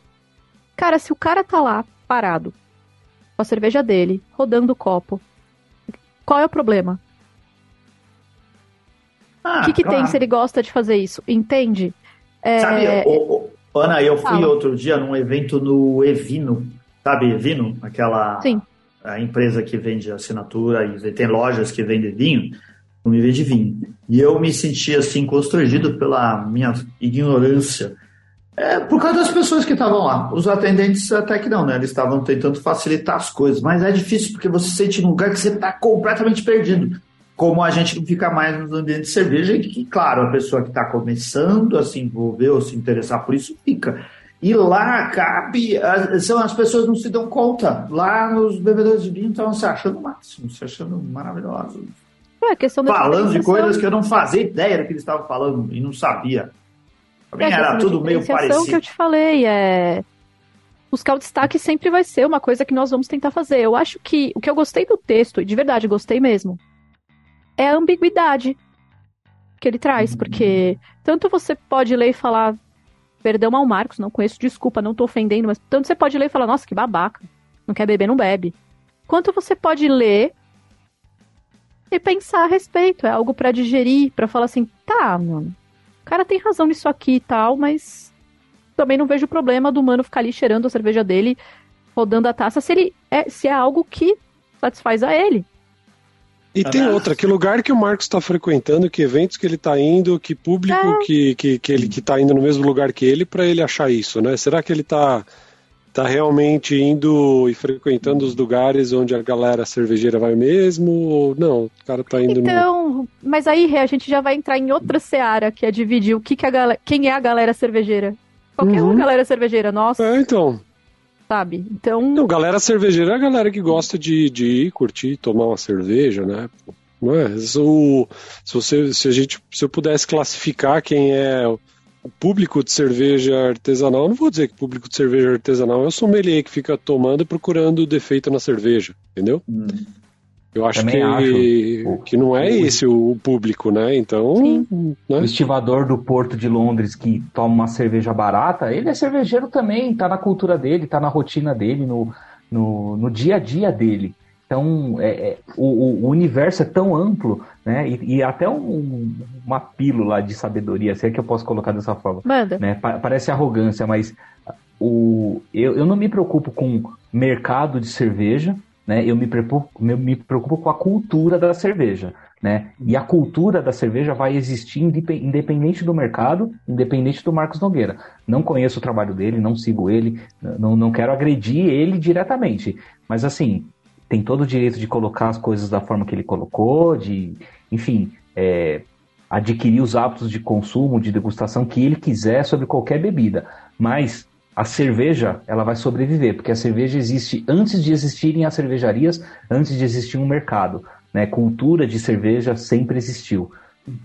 cara, se o cara tá lá parado com a cerveja dele, rodando o copo, qual é o problema? Ah, o que, que claro. tem se ele gosta de fazer isso? Entende? É... Sabe, o, Ana, eu fui ah. outro dia num evento no Evino, sabe Evino? Aquela Sim. A empresa que vende assinatura e tem lojas que vendem vinho, não me vende vinho. E eu me senti assim constrangido pela minha ignorância É, por causa das pessoas que estavam lá. Os atendentes até que não, né? Eles estavam tentando facilitar as coisas, mas é difícil porque você se sente num lugar que você está completamente perdido. Como a gente não fica mais nos ambientes de cerveja, e que, claro, a pessoa que está começando a se envolver ou se interessar por isso fica. E lá cabe, são, as pessoas não se dão conta. Lá os bebedores de vinho estavam se achando máximo, se achando maravilhosos. É, falando de coisas que eu não fazia ideia do que eles estavam falando e não sabia. É, era tudo meio parecido. que eu te falei é buscar o destaque sempre vai ser uma coisa que nós vamos tentar fazer. Eu acho que o que eu gostei do texto, e de verdade gostei mesmo, é a ambiguidade que ele traz, uhum. porque tanto você pode ler e falar, perdão ao Marcos, não conheço, desculpa, não tô ofendendo, mas tanto você pode ler e falar, nossa, que babaca, não quer beber, não bebe. Quanto você pode ler e pensar a respeito, é algo para digerir, para falar assim, tá, mano, o cara tem razão nisso aqui e tal, mas também não vejo problema do mano ficar ali cheirando a cerveja dele, rodando a taça, se, ele é, se é algo que satisfaz a ele. E tem outra, que lugar que o Marcos está frequentando, que eventos que ele está indo, que público é. que, que, que ele que está indo no mesmo lugar que ele para ele achar isso, né? Será que ele está tá realmente indo e frequentando os lugares onde a galera cervejeira vai mesmo? Ou não? O cara tá indo Então, no... mas aí a gente já vai entrar em outra seara, que é dividir o que, que a galera. Quem é a galera cervejeira? Qualquer uhum. uma galera cervejeira, nossa. É, então. Sabe? Então. Não, galera cervejeira é a galera que gosta de, de ir curtir, tomar uma cerveja, né? Não é? Se, se, você, se a gente, se eu pudesse classificar quem é o público de cerveja artesanal, não vou dizer que público de cerveja artesanal é o sommelier que fica tomando e procurando defeito na cerveja, entendeu? Hum. Eu acho que, acho. que não é esse o público, né? Então. Né? O estivador do Porto de Londres que toma uma cerveja barata, ele é cervejeiro também, tá na cultura dele, tá na rotina dele, no, no, no dia a dia dele. Então, é, é, o, o, universo é tão amplo, né? E, e até um, uma pílula de sabedoria, se é que eu posso colocar dessa forma. Manda. Né? parece arrogância, mas o, eu, eu não me preocupo com mercado de cerveja, né? Eu me preocupo, me preocupo com a cultura da cerveja. Né? E a cultura da cerveja vai existir independente do mercado, independente do Marcos Nogueira. Não conheço o trabalho dele, não sigo ele, não, não quero agredir ele diretamente. Mas assim, tem todo o direito de colocar as coisas da forma que ele colocou, de, enfim, é, adquirir os hábitos de consumo, de degustação que ele quiser sobre qualquer bebida. Mas a cerveja, ela vai sobreviver, porque a cerveja existe antes de existirem as cervejarias, antes de existir um mercado. Né? Cultura de cerveja sempre existiu.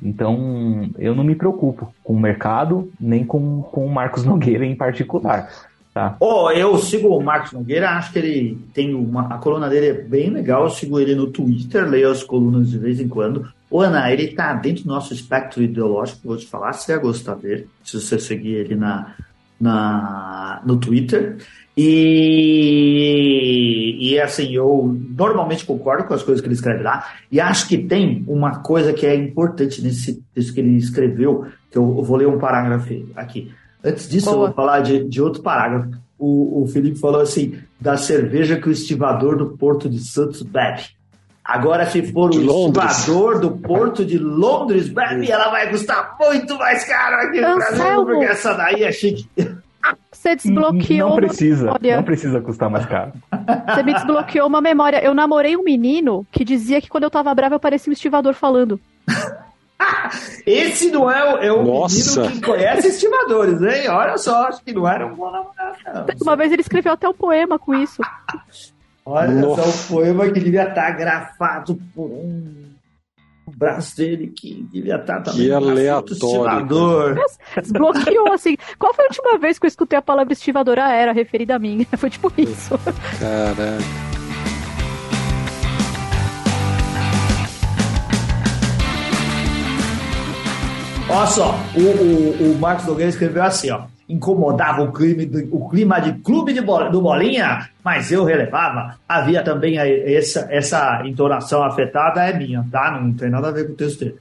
Então, eu não me preocupo com o mercado, nem com, com o Marcos *laughs* Nogueira em particular. Tá. Oh, eu sigo o Marcos Nogueira, acho que ele tem uma. A coluna dele é bem legal. Eu sigo ele no Twitter, leio as colunas de vez em quando. O Ana, ele tá dentro do nosso espectro ideológico, vou te falar, você vai gostar dele, se você seguir ele na, na, no Twitter. E, e assim, eu normalmente concordo com as coisas que ele escreve lá, e acho que tem uma coisa que é importante nesse texto que ele escreveu, que eu, eu vou ler um parágrafo aqui. Antes disso, eu vou falar de, de outro parágrafo. O, o Felipe falou assim: da cerveja que o estivador do Porto de Santos bebe. Agora, se for o estivador do Porto de Londres bebe, ela vai custar muito mais caro aqui no Brasil, porque essa daí é chique. Você desbloqueou. Não precisa, não precisa custar mais caro. Você me desbloqueou uma memória. Eu namorei um menino que dizia que quando eu tava brava eu parecia um estivador falando. *laughs* Esse não é o, é o menino que conhece estimadores, hein? Olha só, acho que não era um bom namorado. Uma vez ele escreveu até um poema com isso. Olha Nossa. só, um poema que devia estar grafado por um braço dele que devia estar também. Que aleatório. Desbloqueou assim. Qual foi a última vez que eu escutei a palavra estivadora? Ah, era referida a mim. *laughs* Foi tipo isso. Caraca. Olha só, o, o, o Marcos Nogueira escreveu assim, ó. Incomodava o clima, o clima de clube de bola, do Bolinha, mas eu relevava. Havia também essa, essa entonação afetada, é minha, tá? Não tem nada a ver com o texto dele.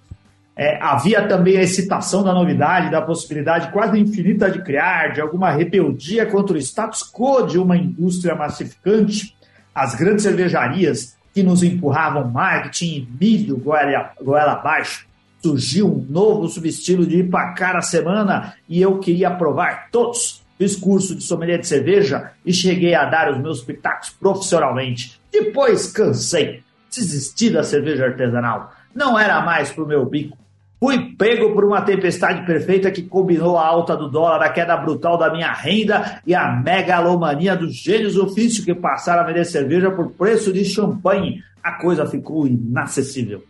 É, havia também a excitação da novidade, da possibilidade quase infinita de criar, de alguma rebeldia contra o status quo de uma indústria massificante, as grandes cervejarias que nos empurravam marketing e milho goela, goela abaixo, surgiu um novo subestilo de IPA cada semana e eu queria provar todos. Fiz curso de sommelier de cerveja e cheguei a dar os meus pitacos profissionalmente. Depois cansei, desisti da cerveja artesanal. Não era mais pro meu bico. Fui pego por uma tempestade perfeita que combinou a alta do dólar, a queda brutal da minha renda e a megalomania dos gênios do ofício que passaram a vender cerveja por preço de champanhe. A coisa ficou inacessível.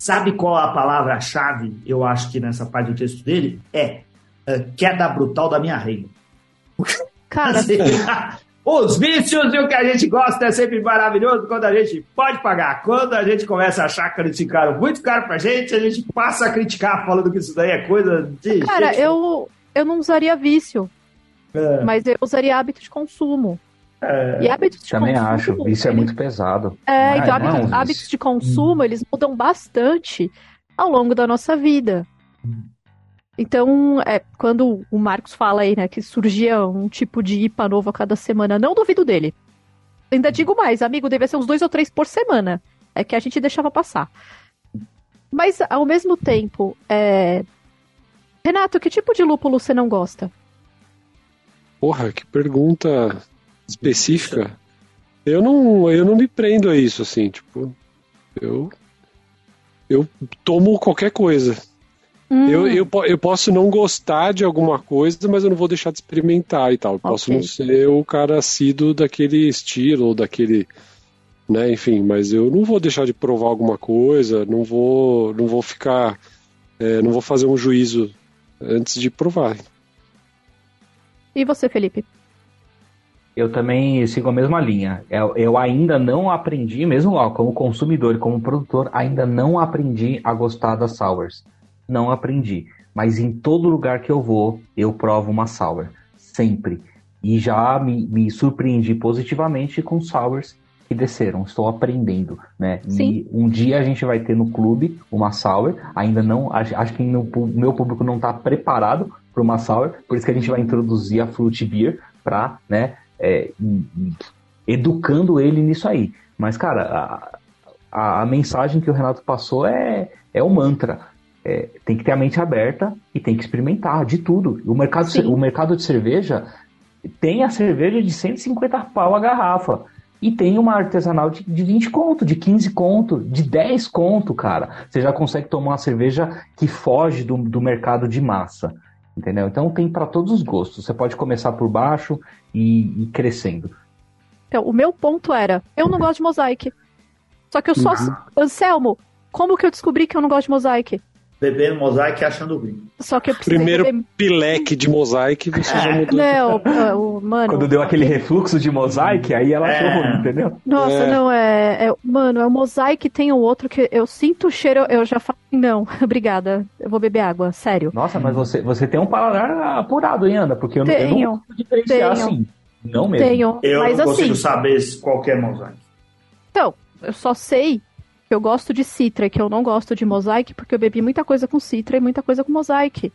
Sabe qual a palavra-chave, eu acho que nessa parte do texto dele? É uh, queda brutal da minha renda. Cara, assim, *laughs* os vícios e o que a gente gosta é sempre maravilhoso quando a gente pode pagar. Quando a gente começa a achar que eles ficaram muito caro pra gente, a gente passa a criticar falando que isso daí é coisa de. Cara, gente... eu, eu não usaria vício. É. Mas eu usaria hábito de consumo. É. E hábitos de Também consumo, acho, isso é muito pesado. É, então hábitos, hábitos, de consumo, hum. eles mudam bastante ao longo da nossa vida. Hum. Então, é, quando o Marcos fala aí, né, que surgia um tipo de IPA novo a cada semana, não duvido dele. Ainda digo mais, amigo, devia ser uns dois ou três por semana. É que a gente deixava passar. Mas, ao mesmo tempo, é... Renato, que tipo de lúpulo você não gosta? Porra, que pergunta específica. Eu não, eu não me prendo a isso, assim, tipo, eu eu tomo qualquer coisa. Hum. Eu, eu, eu posso não gostar de alguma coisa, mas eu não vou deixar de experimentar e tal. Eu okay. posso não ser o cara assíduo daquele estilo, ou daquele. Né, enfim, mas eu não vou deixar de provar alguma coisa, não vou, não vou ficar. É, não vou fazer um juízo antes de provar. E você, Felipe? Eu também sigo a mesma linha. Eu, eu ainda não aprendi, mesmo lá, como consumidor e como produtor, ainda não aprendi a gostar das sours não aprendi. Mas em todo lugar que eu vou, eu provo uma sour. Sempre. E já me, me surpreendi positivamente com sours que desceram. Estou aprendendo, né? Sim. E um dia a gente vai ter no clube uma sour. Ainda não, acho, acho que o meu público não está preparado para uma sour. Por isso que a gente vai introduzir a fruit beer para, né? É, educando ele nisso aí. Mas, cara, a, a, a, mensagem que o Renato passou é, é o mantra é, tem que ter a mente aberta e tem que experimentar de tudo. O mercado, o mercado de cerveja tem a cerveja de 150 pau a garrafa. E tem uma artesanal de, de 20 conto, de 15 conto, de 10 conto, cara. Você já consegue tomar uma cerveja que foge do, do mercado de massa. Entendeu? Então tem para todos os gostos. Você pode começar por baixo e ir crescendo. Então, o meu ponto era, eu não gosto de mosaic. Só que eu só. Uhum. Anselmo, como que eu descobri que eu não gosto de mosaic? Bebendo mosaic e achando ruim. Só que eu Primeiro beber... pileque de mosaic, você é. já mudou. Não, o, mano. Quando deu aquele refluxo de mosaic, aí ela achou é. ruim, entendeu? Nossa, é. não, é, é. Mano, é o mosaic tem o outro que eu sinto o cheiro, eu já falo, não, *laughs* obrigada, eu vou beber água, sério. Nossa, mas você, você tem um paladar apurado, hein, Ana? Porque eu, tenho, eu não consigo diferenciar tenho, assim. Não mesmo. Tenho, eu mas não assim, consigo saber qual é mosaic. Então, eu só sei eu gosto de Citra e que eu não gosto de Mosaic, porque eu bebi muita coisa com Citra e muita coisa com Mosaic.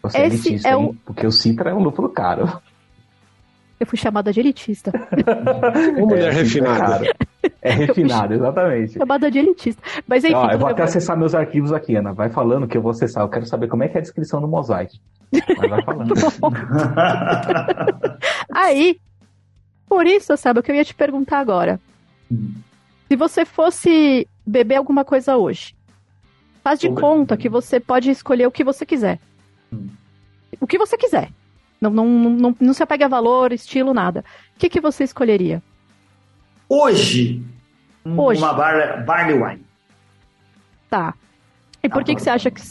Você é Esse é elitista, é o... porque o Citra é um lúpulo caro. Eu fui chamada de elitista. *laughs* Uma mulher é, refinada. É *laughs* refinado, exatamente. Chamada de elitista. Mas enfim. Ó, eu vou até acessar meus arquivos aqui, Ana. Vai falando que eu vou acessar. Eu quero saber como é que é a descrição do Mosaic. Mas vai falando. *laughs* Aí, por isso, sabe o que eu ia te perguntar agora. Hum. Se você fosse beber alguma coisa hoje. Faz de conta que você pode escolher o que você quiser. Hum. O que você quiser. Não, não, não, não se apega a valor, estilo, nada. O que, que você escolheria? Hoje, Hoje. uma bar, barley wine. Tá. E por que, que você acha que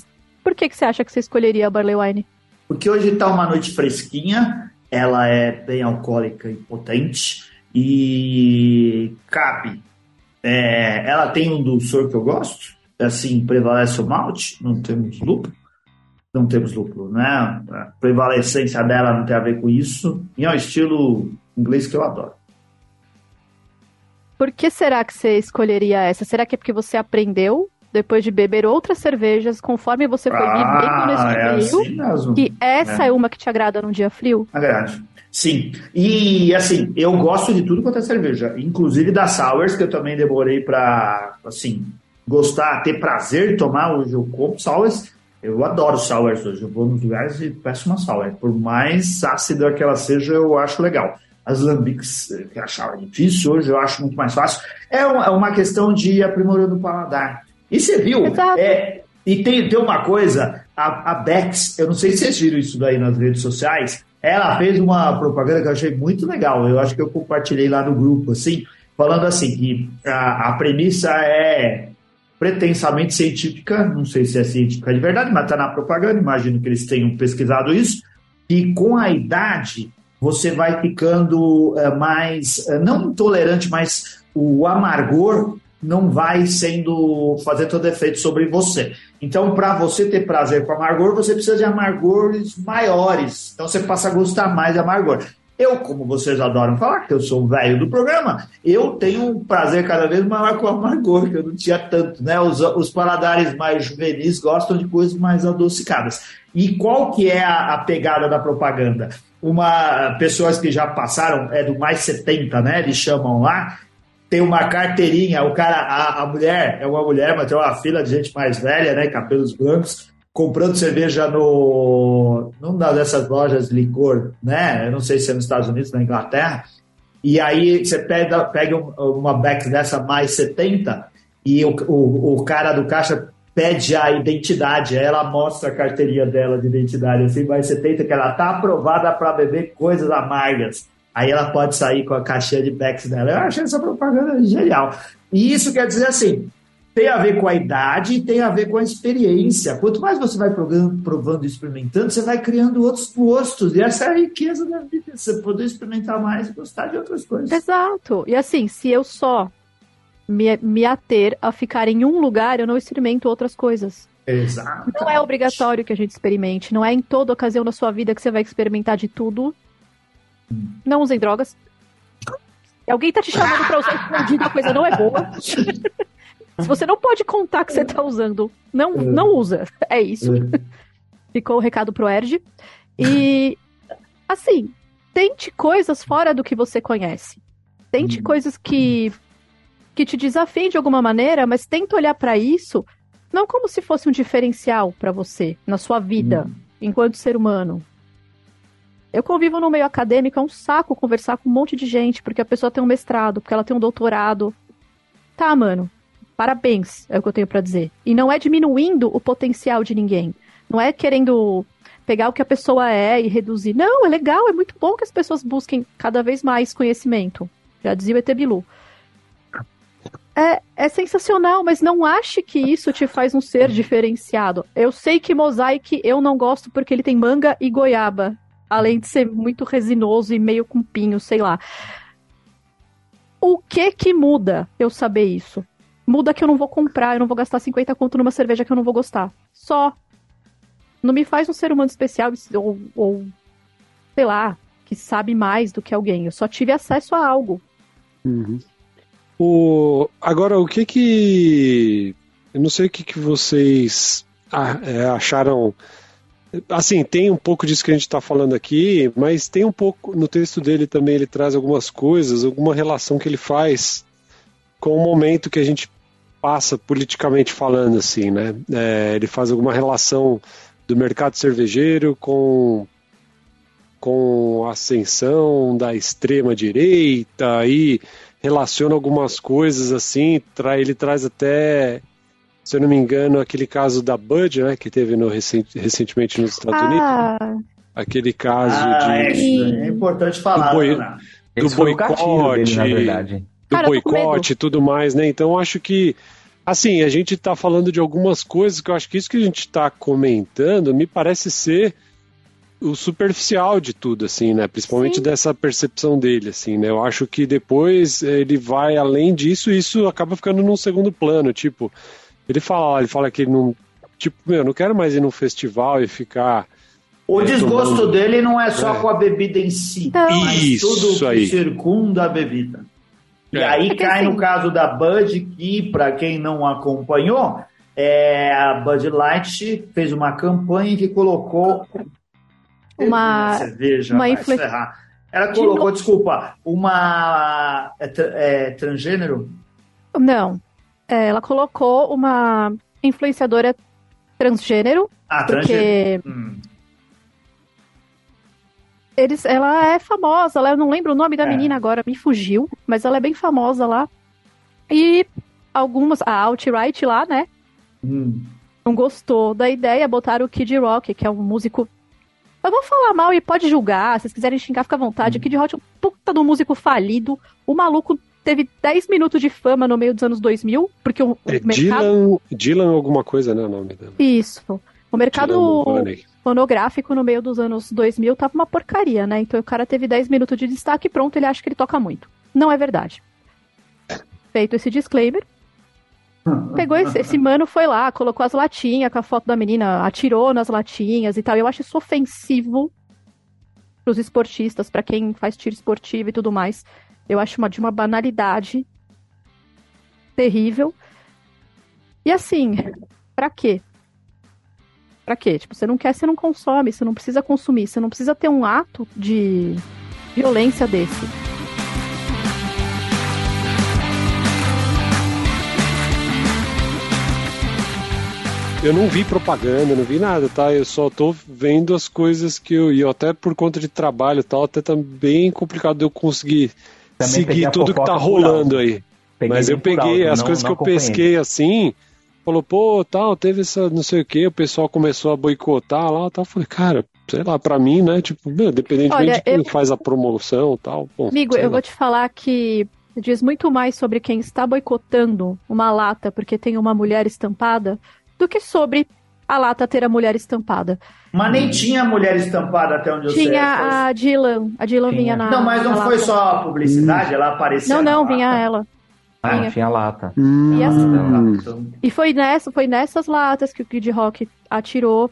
por que, que você acha que você escolheria a barley wine? Porque hoje está uma noite fresquinha, ela é bem alcoólica e potente e cabe é, ela tem um dulçor que eu gosto, assim, prevalece o malte, não temos lúpulo, não temos lúpulo, né? A prevalecência dela não tem a ver com isso, e é um estilo inglês que eu adoro. Por que será que você escolheria essa? Será que é porque você aprendeu depois de beber outras cervejas, conforme você foi ah, vivendo nesse é assim que essa é. é. uma que te agrada num dia frio? Agrade. Sim. E assim, eu gosto de tudo quanto é cerveja, inclusive das sours, que eu também demorei para assim, gostar, ter prazer de tomar, hoje eu compro sours, eu adoro sours hoje. Eu vou nos lugares e peço uma sour. Por mais ácida que ela seja, eu acho legal. As lambics, que eu achava difícil, hoje eu acho muito mais fácil. É uma, é uma questão de aprimorando o paladar. E você viu? É, e tem, tem uma coisa, a, a Bex, eu não sei se vocês viram isso daí nas redes sociais, ela fez uma propaganda que eu achei muito legal. Eu acho que eu compartilhei lá no grupo, assim, falando assim, que a, a premissa é pretensamente científica, não sei se é científica de verdade, mas está na propaganda, imagino que eles tenham pesquisado isso, e com a idade você vai ficando uh, mais, uh, não intolerante, mas o amargor não vai sendo fazer todo efeito sobre você. Então, para você ter prazer com amargor, você precisa de amargores maiores. Então, você passa a gostar mais de amargor. Eu, como vocês adoram falar, que eu sou velho do programa, eu tenho um prazer cada vez maior com amargor, que eu não tinha tanto, né? Os, os paladares mais juvenis gostam de coisas mais adocicadas. E qual que é a, a pegada da propaganda? Uma pessoas que já passaram, é do mais 70, né? Eles chamam lá, tem uma carteirinha, o cara, a, a mulher, é uma mulher, mas tem uma fila de gente mais velha, né? Cabelos brancos, comprando cerveja no numa dessas lojas de licor, né? Eu não sei se é nos Estados Unidos, na Inglaterra. E aí você pega, pega uma Beck dessa mais 70 e o, o, o cara do caixa pede a identidade, ela mostra a carteirinha dela de identidade, assim, mais 70, que ela tá aprovada para beber coisas amargas. Aí ela pode sair com a caixinha de Bex dela. Eu achei essa propaganda genial. E isso quer dizer assim, tem a ver com a idade e tem a ver com a experiência. Quanto mais você vai provando, provando e experimentando, você vai criando outros gostos. E essa é a riqueza da vida, você poder experimentar mais e gostar de outras coisas. Exato. E assim, se eu só me, me ater a ficar em um lugar, eu não experimento outras coisas. Exato. Não é obrigatório que a gente experimente. Não é em toda ocasião da sua vida que você vai experimentar de tudo. Não usem drogas. Alguém tá te chamando pra usar escondido, a coisa não é boa. *laughs* Se você não pode contar que você tá usando, não, é. não usa. É isso. É. Ficou o recado pro Erge. E, assim, tente coisas fora do que você conhece. Tente hum. coisas que, que te desafiem de alguma maneira, mas tente olhar para isso não como se fosse um diferencial para você na sua vida, hum. enquanto ser humano, eu convivo no meio acadêmico, é um saco conversar com um monte de gente, porque a pessoa tem um mestrado, porque ela tem um doutorado. Tá, mano. Parabéns, é o que eu tenho para dizer. E não é diminuindo o potencial de ninguém. Não é querendo pegar o que a pessoa é e reduzir. Não, é legal, é muito bom que as pessoas busquem cada vez mais conhecimento. Já dizia o ET Bilu. É, é sensacional, mas não ache que isso te faz um ser diferenciado. Eu sei que Mosaic eu não gosto porque ele tem manga e goiaba além de ser muito resinoso e meio com pinho, sei lá. O que que muda eu saber isso? Muda que eu não vou comprar, eu não vou gastar 50 conto numa cerveja que eu não vou gostar. Só. Não me faz um ser humano especial ou, ou sei lá, que sabe mais do que alguém. Eu só tive acesso a algo. Uhum. O, agora, o que que. Eu não sei o que, que vocês é, acharam Assim, tem um pouco disso que a gente está falando aqui, mas tem um pouco no texto dele também. Ele traz algumas coisas, alguma relação que ele faz com o momento que a gente passa politicamente falando, assim, né? É, ele faz alguma relação do mercado cervejeiro com com a ascensão da extrema direita e relaciona algumas coisas assim, tra ele traz até se eu não me engano, aquele caso da Bud, né, que teve no, recentemente nos Estados ah. Unidos. Aquele caso ah, de. É, é importante falar, do, boi, do boicote, dele, do Cara, boicote e tudo mais, né? Então acho que assim, a gente está falando de algumas coisas que eu acho que isso que a gente está comentando me parece ser o superficial de tudo, assim, né? Principalmente Sim. dessa percepção dele, assim, né? Eu acho que depois ele vai além disso e isso acaba ficando num segundo plano, tipo, ele fala, ele fala que ele não. Tipo, meu, não quero mais ir num festival e ficar. O é, desgosto tomando... dele não é só é. com a bebida em si, não. mas Isso tudo que aí. circunda a bebida. É. E aí é cai assim... no caso da Bud, que, para quem não acompanhou, é, a Bud Light fez uma campanha que colocou uma cerveja, uma infle... Ela colocou, de desculpa, uma é, é, transgênero? Não, É, ela colocou uma influenciadora transgênero. Ah, porque transgênero. Hum. Eles, ela é famosa, ela, eu não lembro o nome da é. menina agora, me fugiu, mas ela é bem famosa lá. E algumas, a Outright lá, né? Hum. Não gostou da ideia, botaram o Kid Rock, que é um músico. Eu vou falar mal e pode julgar, se vocês quiserem xingar, fica à vontade. Hum. O Kid Rock é um puta do músico falido. O maluco teve 10 minutos de fama no meio dos anos 2000, porque o, é, mercado... Dylan, Dylan alguma coisa, né, o nome dele. Isso. O mercado fonográfico no meio dos anos 2000 tava uma porcaria, né? Então o cara teve 10 minutos de destaque e pronto, ele acha que ele toca muito. Não é verdade. Feito esse disclaimer, pegou esse, esse mano, foi lá, colocou as latinhas com a foto da menina, atirou nas latinhas e tal. Eu acho isso ofensivo pros esportistas, para quem faz tiro esportivo e tudo mais. Eu acho uma, de uma banalidade terrível. E assim, para quê? Pra quê? Tipo, você não quer, você não consome, você não precisa consumir, você não precisa ter um ato de violência desse. Eu não vi propaganda, não vi nada, tá? Eu só tô vendo as coisas que eu. E até por conta de trabalho e tal, até tá bem complicado eu conseguir Também seguir tudo que tá rolando aí. Peguei Mas eu peguei as não, coisas não que eu pesquei assim falou, pô, tal, teve essa não sei o que, o pessoal começou a boicotar lá, tal. Falei, cara, sei lá, pra mim, né, tipo, independentemente Olha, de quem eu... faz a promoção tal. Bom, Amigo, eu lá. vou te falar que diz muito mais sobre quem está boicotando uma lata porque tem uma mulher estampada do que sobre a lata ter a mulher estampada. Mas nem tinha mulher estampada até onde eu tinha sei. Tinha a Dylan. A Dylan tinha. vinha na. Não, mas não foi lata. só a publicidade, ela apareceu. Não, não, vinha ela. Ah, tinha lata. Hum. E, assim, e foi, nessa, foi nessas latas que o Kid Rock atirou.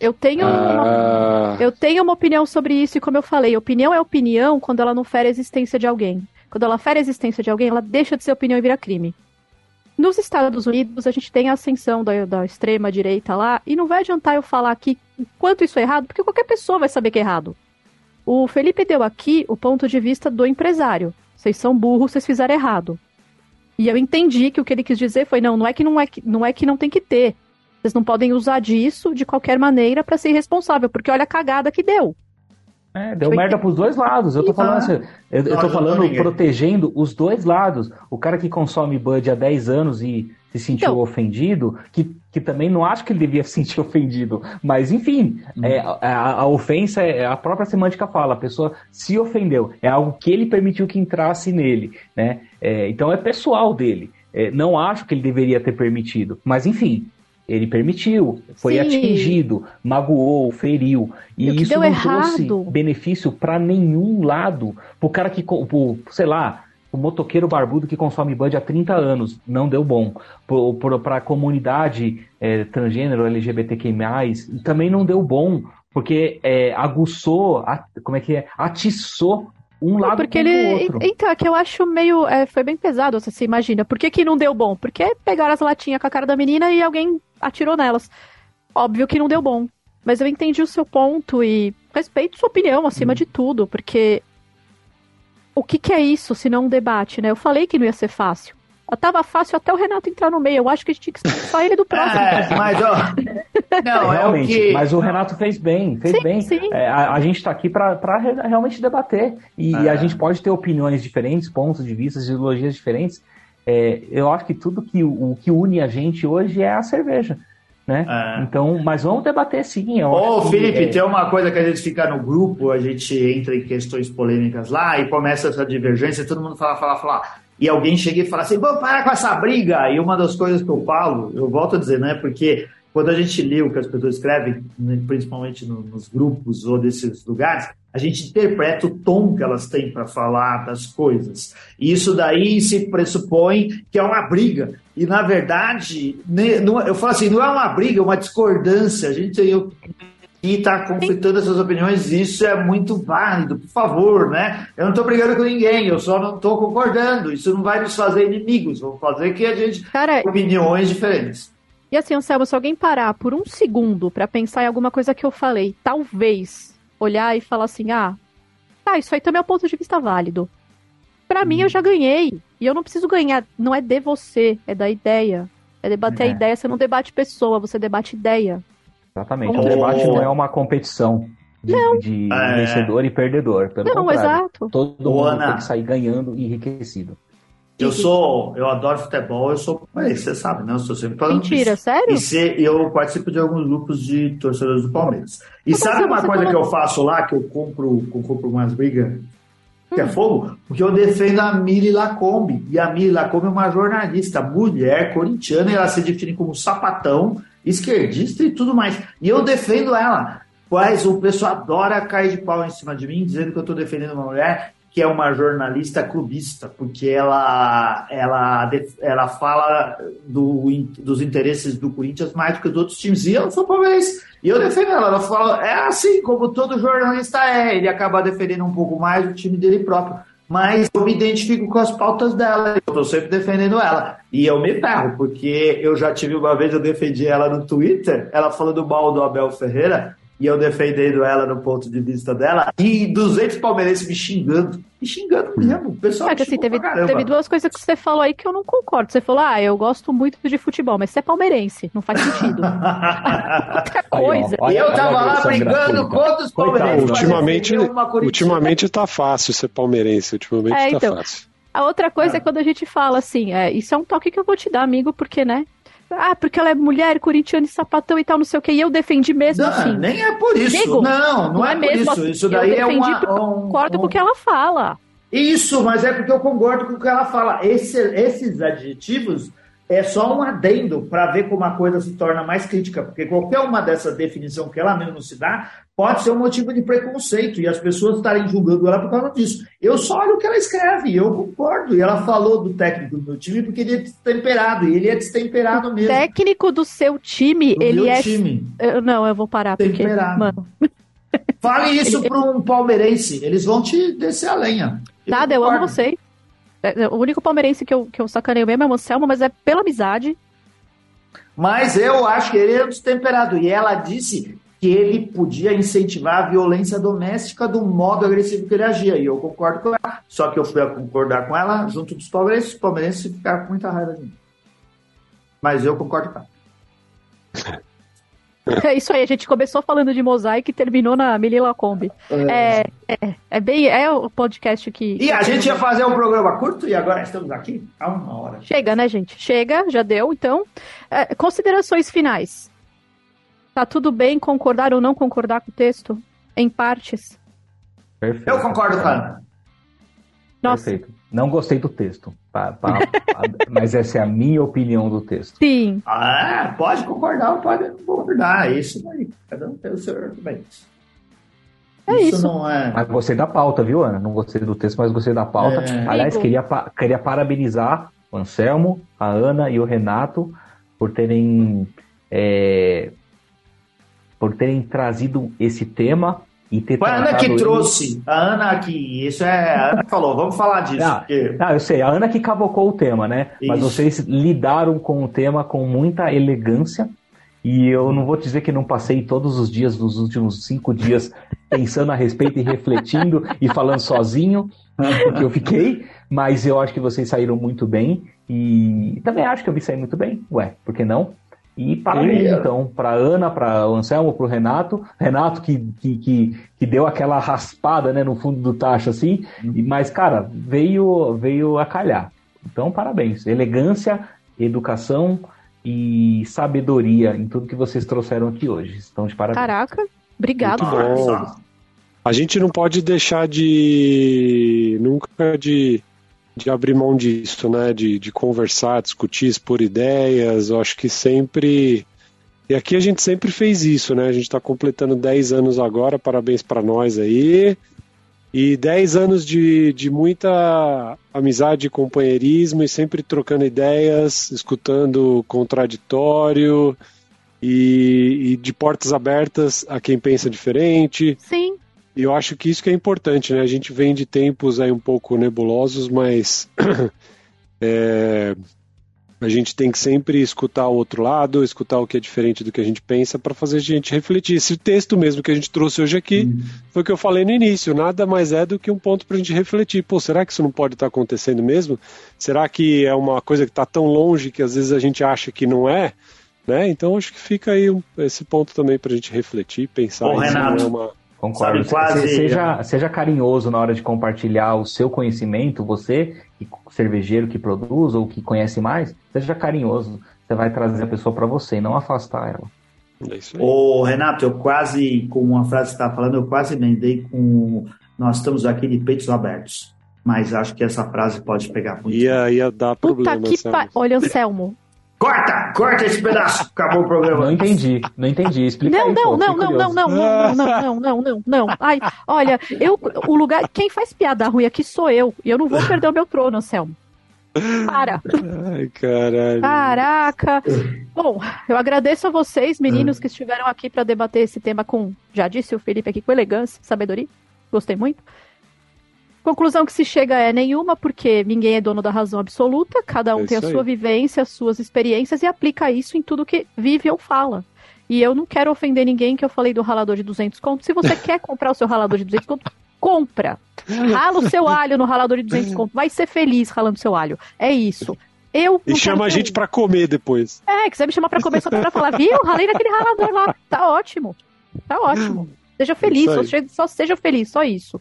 Eu tenho, ah. uma, eu tenho uma opinião sobre isso, e como eu falei, opinião é opinião quando ela não fere a existência de alguém. Quando ela fere a existência de alguém, ela deixa de ser opinião e vira crime. Nos Estados Unidos, a gente tem a ascensão da, da extrema-direita lá, e não vai adiantar eu falar aqui quanto isso é errado, porque qualquer pessoa vai saber que é errado. O Felipe deu aqui o ponto de vista do empresário. Vocês são burros, vocês fizeram errado. E eu entendi que o que ele quis dizer foi: não, não é que não, é que, não, é que não tem que ter. Vocês não podem usar disso de qualquer maneira para ser irresponsável, porque olha a cagada que deu. É, deu Foi merda que... pros dois lados. Eu tô falando assim, eu, eu tô falando protegendo os dois lados. O cara que consome Bud há 10 anos e se sentiu então, ofendido, que, que também não acho que ele devia *laughs* se sentir ofendido. Mas, enfim, hum. é, a, a, ofensa, é, a própria semântica fala, a pessoa se ofendeu. É algo que ele permitiu que entrasse nele. Né? É, então é pessoal dele. É, não acho que ele deveria ter permitido. Mas, enfim, ele permitiu, foi Sim. atingido, magoou, feriu. E, isso não errado. trouxe benefício para nenhum lado. Pro cara que, pro, sei lá, o motoqueiro barbudo que consome Bud há 30 anos, não deu bom. Para a comunidade é, transgênero, LGBTQ+, também não deu bom, porque é, aguçou, a, como é que é, atiçou um lado porque ele outro. Então, é que eu acho meio. É, foi bem pesado, você se imagina. Por que, que não deu bom? Porque pegaram as latinhas com a cara da menina e alguém atirou nelas. Óbvio que não deu bom. Mas eu entendi o seu ponto e respeito sua opinião acima hum. de tudo, porque o que, que é isso se não um debate, né? Eu falei que não ia ser fácil. Tava fácil até o Renato entrar no meio. Eu acho que a gente tinha que só ele do próximo. É, mas, ó. *laughs* Não, é realmente. É que... Mas o Renato fez bem, fez sim, bem. Sim. É, a, a, gente está aqui para realmente debater. E, é. a gente pode ter opiniões diferentes, pontos de vista, ideologias diferentes. É, eu acho que tudo que o, o que une a gente hoje é a cerveja. Né? É. Então, mas vamos debater sim. Ô, Felipe, é... tem uma coisa que a gente fica no grupo, a gente entra em questões polêmicas lá e começa essa divergência, todo mundo fala, fala, fala e alguém chega e fala assim, vamos parar com essa briga. E uma das coisas que eu falo, eu volto a dizer, né? Porque quando a gente lê o que as pessoas escrevem, né, principalmente no, nos grupos ou desses lugares, a gente interpreta o tom que elas têm para falar das coisas. E isso daí se pressupõe que é uma briga. E, na verdade, eu falo assim, não é uma briga, é uma discordância. A gente, eu e está conflitando essas opiniões, isso é muito válido, por favor, né? Eu não estou brigando com ninguém, eu só não estou concordando. Isso não vai nos fazer inimigos, vamos fazer que a gente Cara, opiniões diferentes. E assim, Anselmo, se alguém parar por um segundo para pensar em alguma coisa que eu falei, talvez olhar e falar assim, ah, tá, isso aí também é um ponto de vista válido. Para hum. mim, eu já ganhei. E eu não preciso ganhar, não é de você, é da ideia. É debater é. a ideia, você não debate pessoa, você debate ideia. Exatamente. O debate não é uma competição de, de é. vencedor e perdedor. Pelo não, contrário, exato. Todo mundo Ana, tem que sair ganhando e enriquecido. Eu sou, eu adoro futebol, eu sou, você sabe, né? Eu sou sempre falando Mentira, disso. sério? E se, eu participo de alguns grupos de torcedores do Palmeiras. E sabe uma coisa que eu faço lá, que eu compro, eu compro umas brigas que é hum. fogo? Porque eu defendo a Mili Lacombe. E a Mili Lacombe é uma jornalista, mulher, corintiana, e ela se define como sapatão, esquerdista e tudo mais. E eu defendo ela. Mas o pessoal adora cair de pau em cima de mim, dizendo que eu estou defendendo uma mulher que é uma jornalista clubista, porque ela, ela, ela fala do, dos interesses do Corinthians mais do que dos outros times. E eu sou palmeirense. E eu defendo ela. Ela fala, é assim como todo jornalista é. Ele acaba defendendo um pouco mais o time dele próprio. Mas eu me identifico com as pautas dela. Eu estou sempre defendendo ela. E eu me ferro, porque eu já tive uma vez, eu defendi ela no Twitter, ela falando mal do Abel Ferreira e eu defendendo ela no ponto de vista dela, e 200 palmeirenses me xingando, me xingando mesmo. O pessoal é que assim, teve, teve duas coisas que você falou aí que eu não concordo. Você falou, ah, eu gosto muito de futebol, mas você é palmeirense, não faz sentido. *laughs* Outra coisa. e eu tava lá brigando contra os palmeirenses. Ultimamente, ultimamente tá fácil ser palmeirense, ultimamente é, tá então, fácil. A outra coisa é. é quando a gente fala assim, é, isso é um toque que eu vou te dar, amigo, porque, né, ah, porque ela é mulher, corintiana e sapatão e tal, não sei o que. E eu defendi mesmo não, assim. Nem é por isso. Digo, não, não, não, é, é por isso. Assim. Isso daí eu defendi é uma. Um, concordo um... com o que ela fala. Isso, mas é porque eu concordo com o que ela fala. Esse, esses adjetivos é só um adendo para ver como a coisa se torna mais crítica, porque qualquer uma dessa definição que ela mesmo se dá pode ser um motivo de preconceito e as pessoas estarem julgando ela por causa disso. Eu só olho o que ela escreve, eu concordo. E ela falou do técnico do meu time porque ele é destemperado, e ele é destemperado mesmo. Técnico do seu time, do ele é. Time. Eu, não, eu vou parar porque. Mano. Fale isso *laughs* para um palmeirense, eles vão te descer a lenha. Eu Nada, concordo. eu amo vocês. É, é, o único palmeirense que eu, que eu sacaneio mesmo é o Anselmo, mas é pela amizade. Mas eu acho que ele é destemperado. E ela disse que ele podia incentivar a violência doméstica do modo agressivo que ele agia. E eu concordo com ela. Só que eu fui a concordar com ela junto dos palmeirenses. Os palmeirenses ficaram com muita raiva de mim. Mas eu concordo com ela. *laughs* *laughs* É isso aí, a gente começou falando de mosaico e terminou na Melila Kombi. É. É, é, é, bem. É o podcast que. E a gente ia fazer um programa curto e agora estamos aqui há uma hora. Chega, né, gente? Chega, já deu. Então, é, considerações finais. Tá tudo bem concordar ou não concordar com o texto? Em partes? Perfeito. Eu concordo com a Nossa. Perfeito. Não gostei do texto, pra, pra, mas essa é a minha opinião do texto. Sim. Ah, pode concordar ou pode concordar. É isso aí. Cada um tem o seu argumento. É isso, isso. não é. Mas gostei da pauta, viu, Ana? Não gostei do texto, mas gostei da pauta. É. Aliás, queria, queria parabenizar o Anselmo, a Ana e o Renato por terem é, por terem trazido esse tema a Ana que trouxe. A Ana que. Isso é. A Ana falou, vamos falar disso. Ah, porque... ah, eu sei, a Ana que cavocou o tema, né? Isso. Mas vocês lidaram com o tema com muita elegância. E eu não vou dizer que não passei todos os dias, nos últimos cinco dias, pensando a respeito e refletindo e falando sozinho, porque eu fiquei, mas eu acho que vocês saíram muito bem. E também acho que eu me saí muito bem. Ué, por que não? E parabéns, então, para Ana, para o Anselmo, para o Renato. Renato que, que, que, que, deu aquela raspada né, no fundo do tacho, assim, uhum. mas, cara, veio, veio a calhar. Então, parabéns. Elegância, educação e sabedoria em tudo que vocês trouxeram aqui hoje. Estão de parabéns. Caraca, obrigado. A gente não pode deixar de. nunca de de abrir mão disso, né? De, de conversar, discutir, expor ideias. Eu acho que sempre. E aqui a gente sempre fez isso, né? A gente está completando 10 anos agora, parabéns para nós aí. E 10 anos de, de muita amizade e companheirismo e sempre trocando ideias, escutando contraditório e, e de portas abertas a quem pensa diferente. Sim. E eu acho que isso que é importante, né? A gente vem de tempos aí um pouco nebulosos, mas *clears throat* é, a gente tem que sempre escutar o outro lado, escutar o que é diferente do que a gente pensa para fazer a gente refletir. Esse texto mesmo que a gente trouxe hoje aqui uhum. foi o que eu falei no início, nada mais é do que um ponto para a gente refletir. Pô, será que isso não pode estar tá acontecendo mesmo? Será que é uma coisa que está tão longe que às vezes a gente acha que não é? Né? Então acho que fica aí um, esse ponto também para a gente refletir, pensar. Ô, Renato, é uma... Concordo. Quase... Seja, seja carinhoso na hora de compartilhar o seu conhecimento, você, cervejeiro que produz ou que conhece mais, seja carinhoso. Você vai trazer a pessoa para você e não afastar ela. É isso aí. Ô, Renato, eu quase, com uma frase que você estava falando, eu quase emendei com nós estamos aqui de peitos abertos. Mas acho que essa frase pode pegar muito. Ia, ia dar problema. Puta que pa... Olha, Anselmo, Corta! Corta esse pedaço! Acabou o programa. Não entendi, não entendi. Explica não, aí, não, pô, não, não, não, não, não, não, não, não, não. Ai, olha, eu, o lugar, quem faz piada ruim aqui sou eu. E eu não vou perder o meu trono, Anselmo. Para. Ai, caralho. Caraca. Bom, eu agradeço a vocês, meninos, que estiveram aqui para debater esse tema com, já disse o Felipe aqui, com elegância, sabedoria. Gostei muito. Conclusão que se chega é nenhuma, porque ninguém é dono da razão absoluta, cada um é tem a sua aí. vivência, as suas experiências e aplica isso em tudo que vive ou fala. E eu não quero ofender ninguém que eu falei do ralador de 200 contos. Se você *laughs* quer comprar o seu ralador de 200 contos, compra. Rala o seu alho no ralador de 200 contos. Vai ser feliz ralando seu alho. É isso. Eu e chama a gente para comer depois. É, quiser me chamar para comer só pra falar, viu? Ralei naquele ralador lá. Tá ótimo. Tá ótimo. Seja feliz, só, só seja feliz, só isso.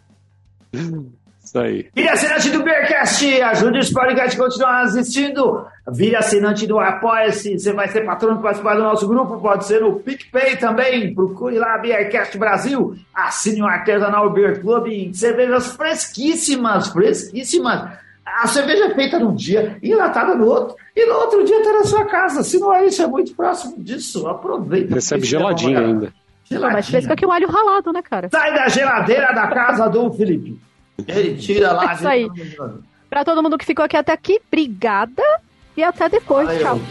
*laughs* Isso aí. Vire assinante do Bearcast, ajude o podcast a continuar assistindo. Vire assinante do Apoia-se, você vai ser patrono para participar do nosso grupo, pode ser no PicPay também. Procure lá Beercast Brasil, assine o Artesanal Beer Club, cervejas fresquíssimas, fresquíssimas. A cerveja é feita num dia, enlatada no outro, e no outro dia está na sua casa. Se não é isso, é muito próximo disso. Aproveita. Recebe geladinho ainda. Geladinha. Mas fresca que o alho ralado, né, cara? Sai da geladeira da casa do Felipe. Ele tira lá. É isso aí. Pra todo mundo que ficou aqui até aqui, obrigada e até depois. Valeu. Tchau.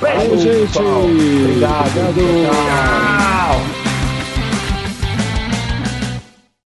Valeu, gente. Obrigado. Obrigado. Tchau.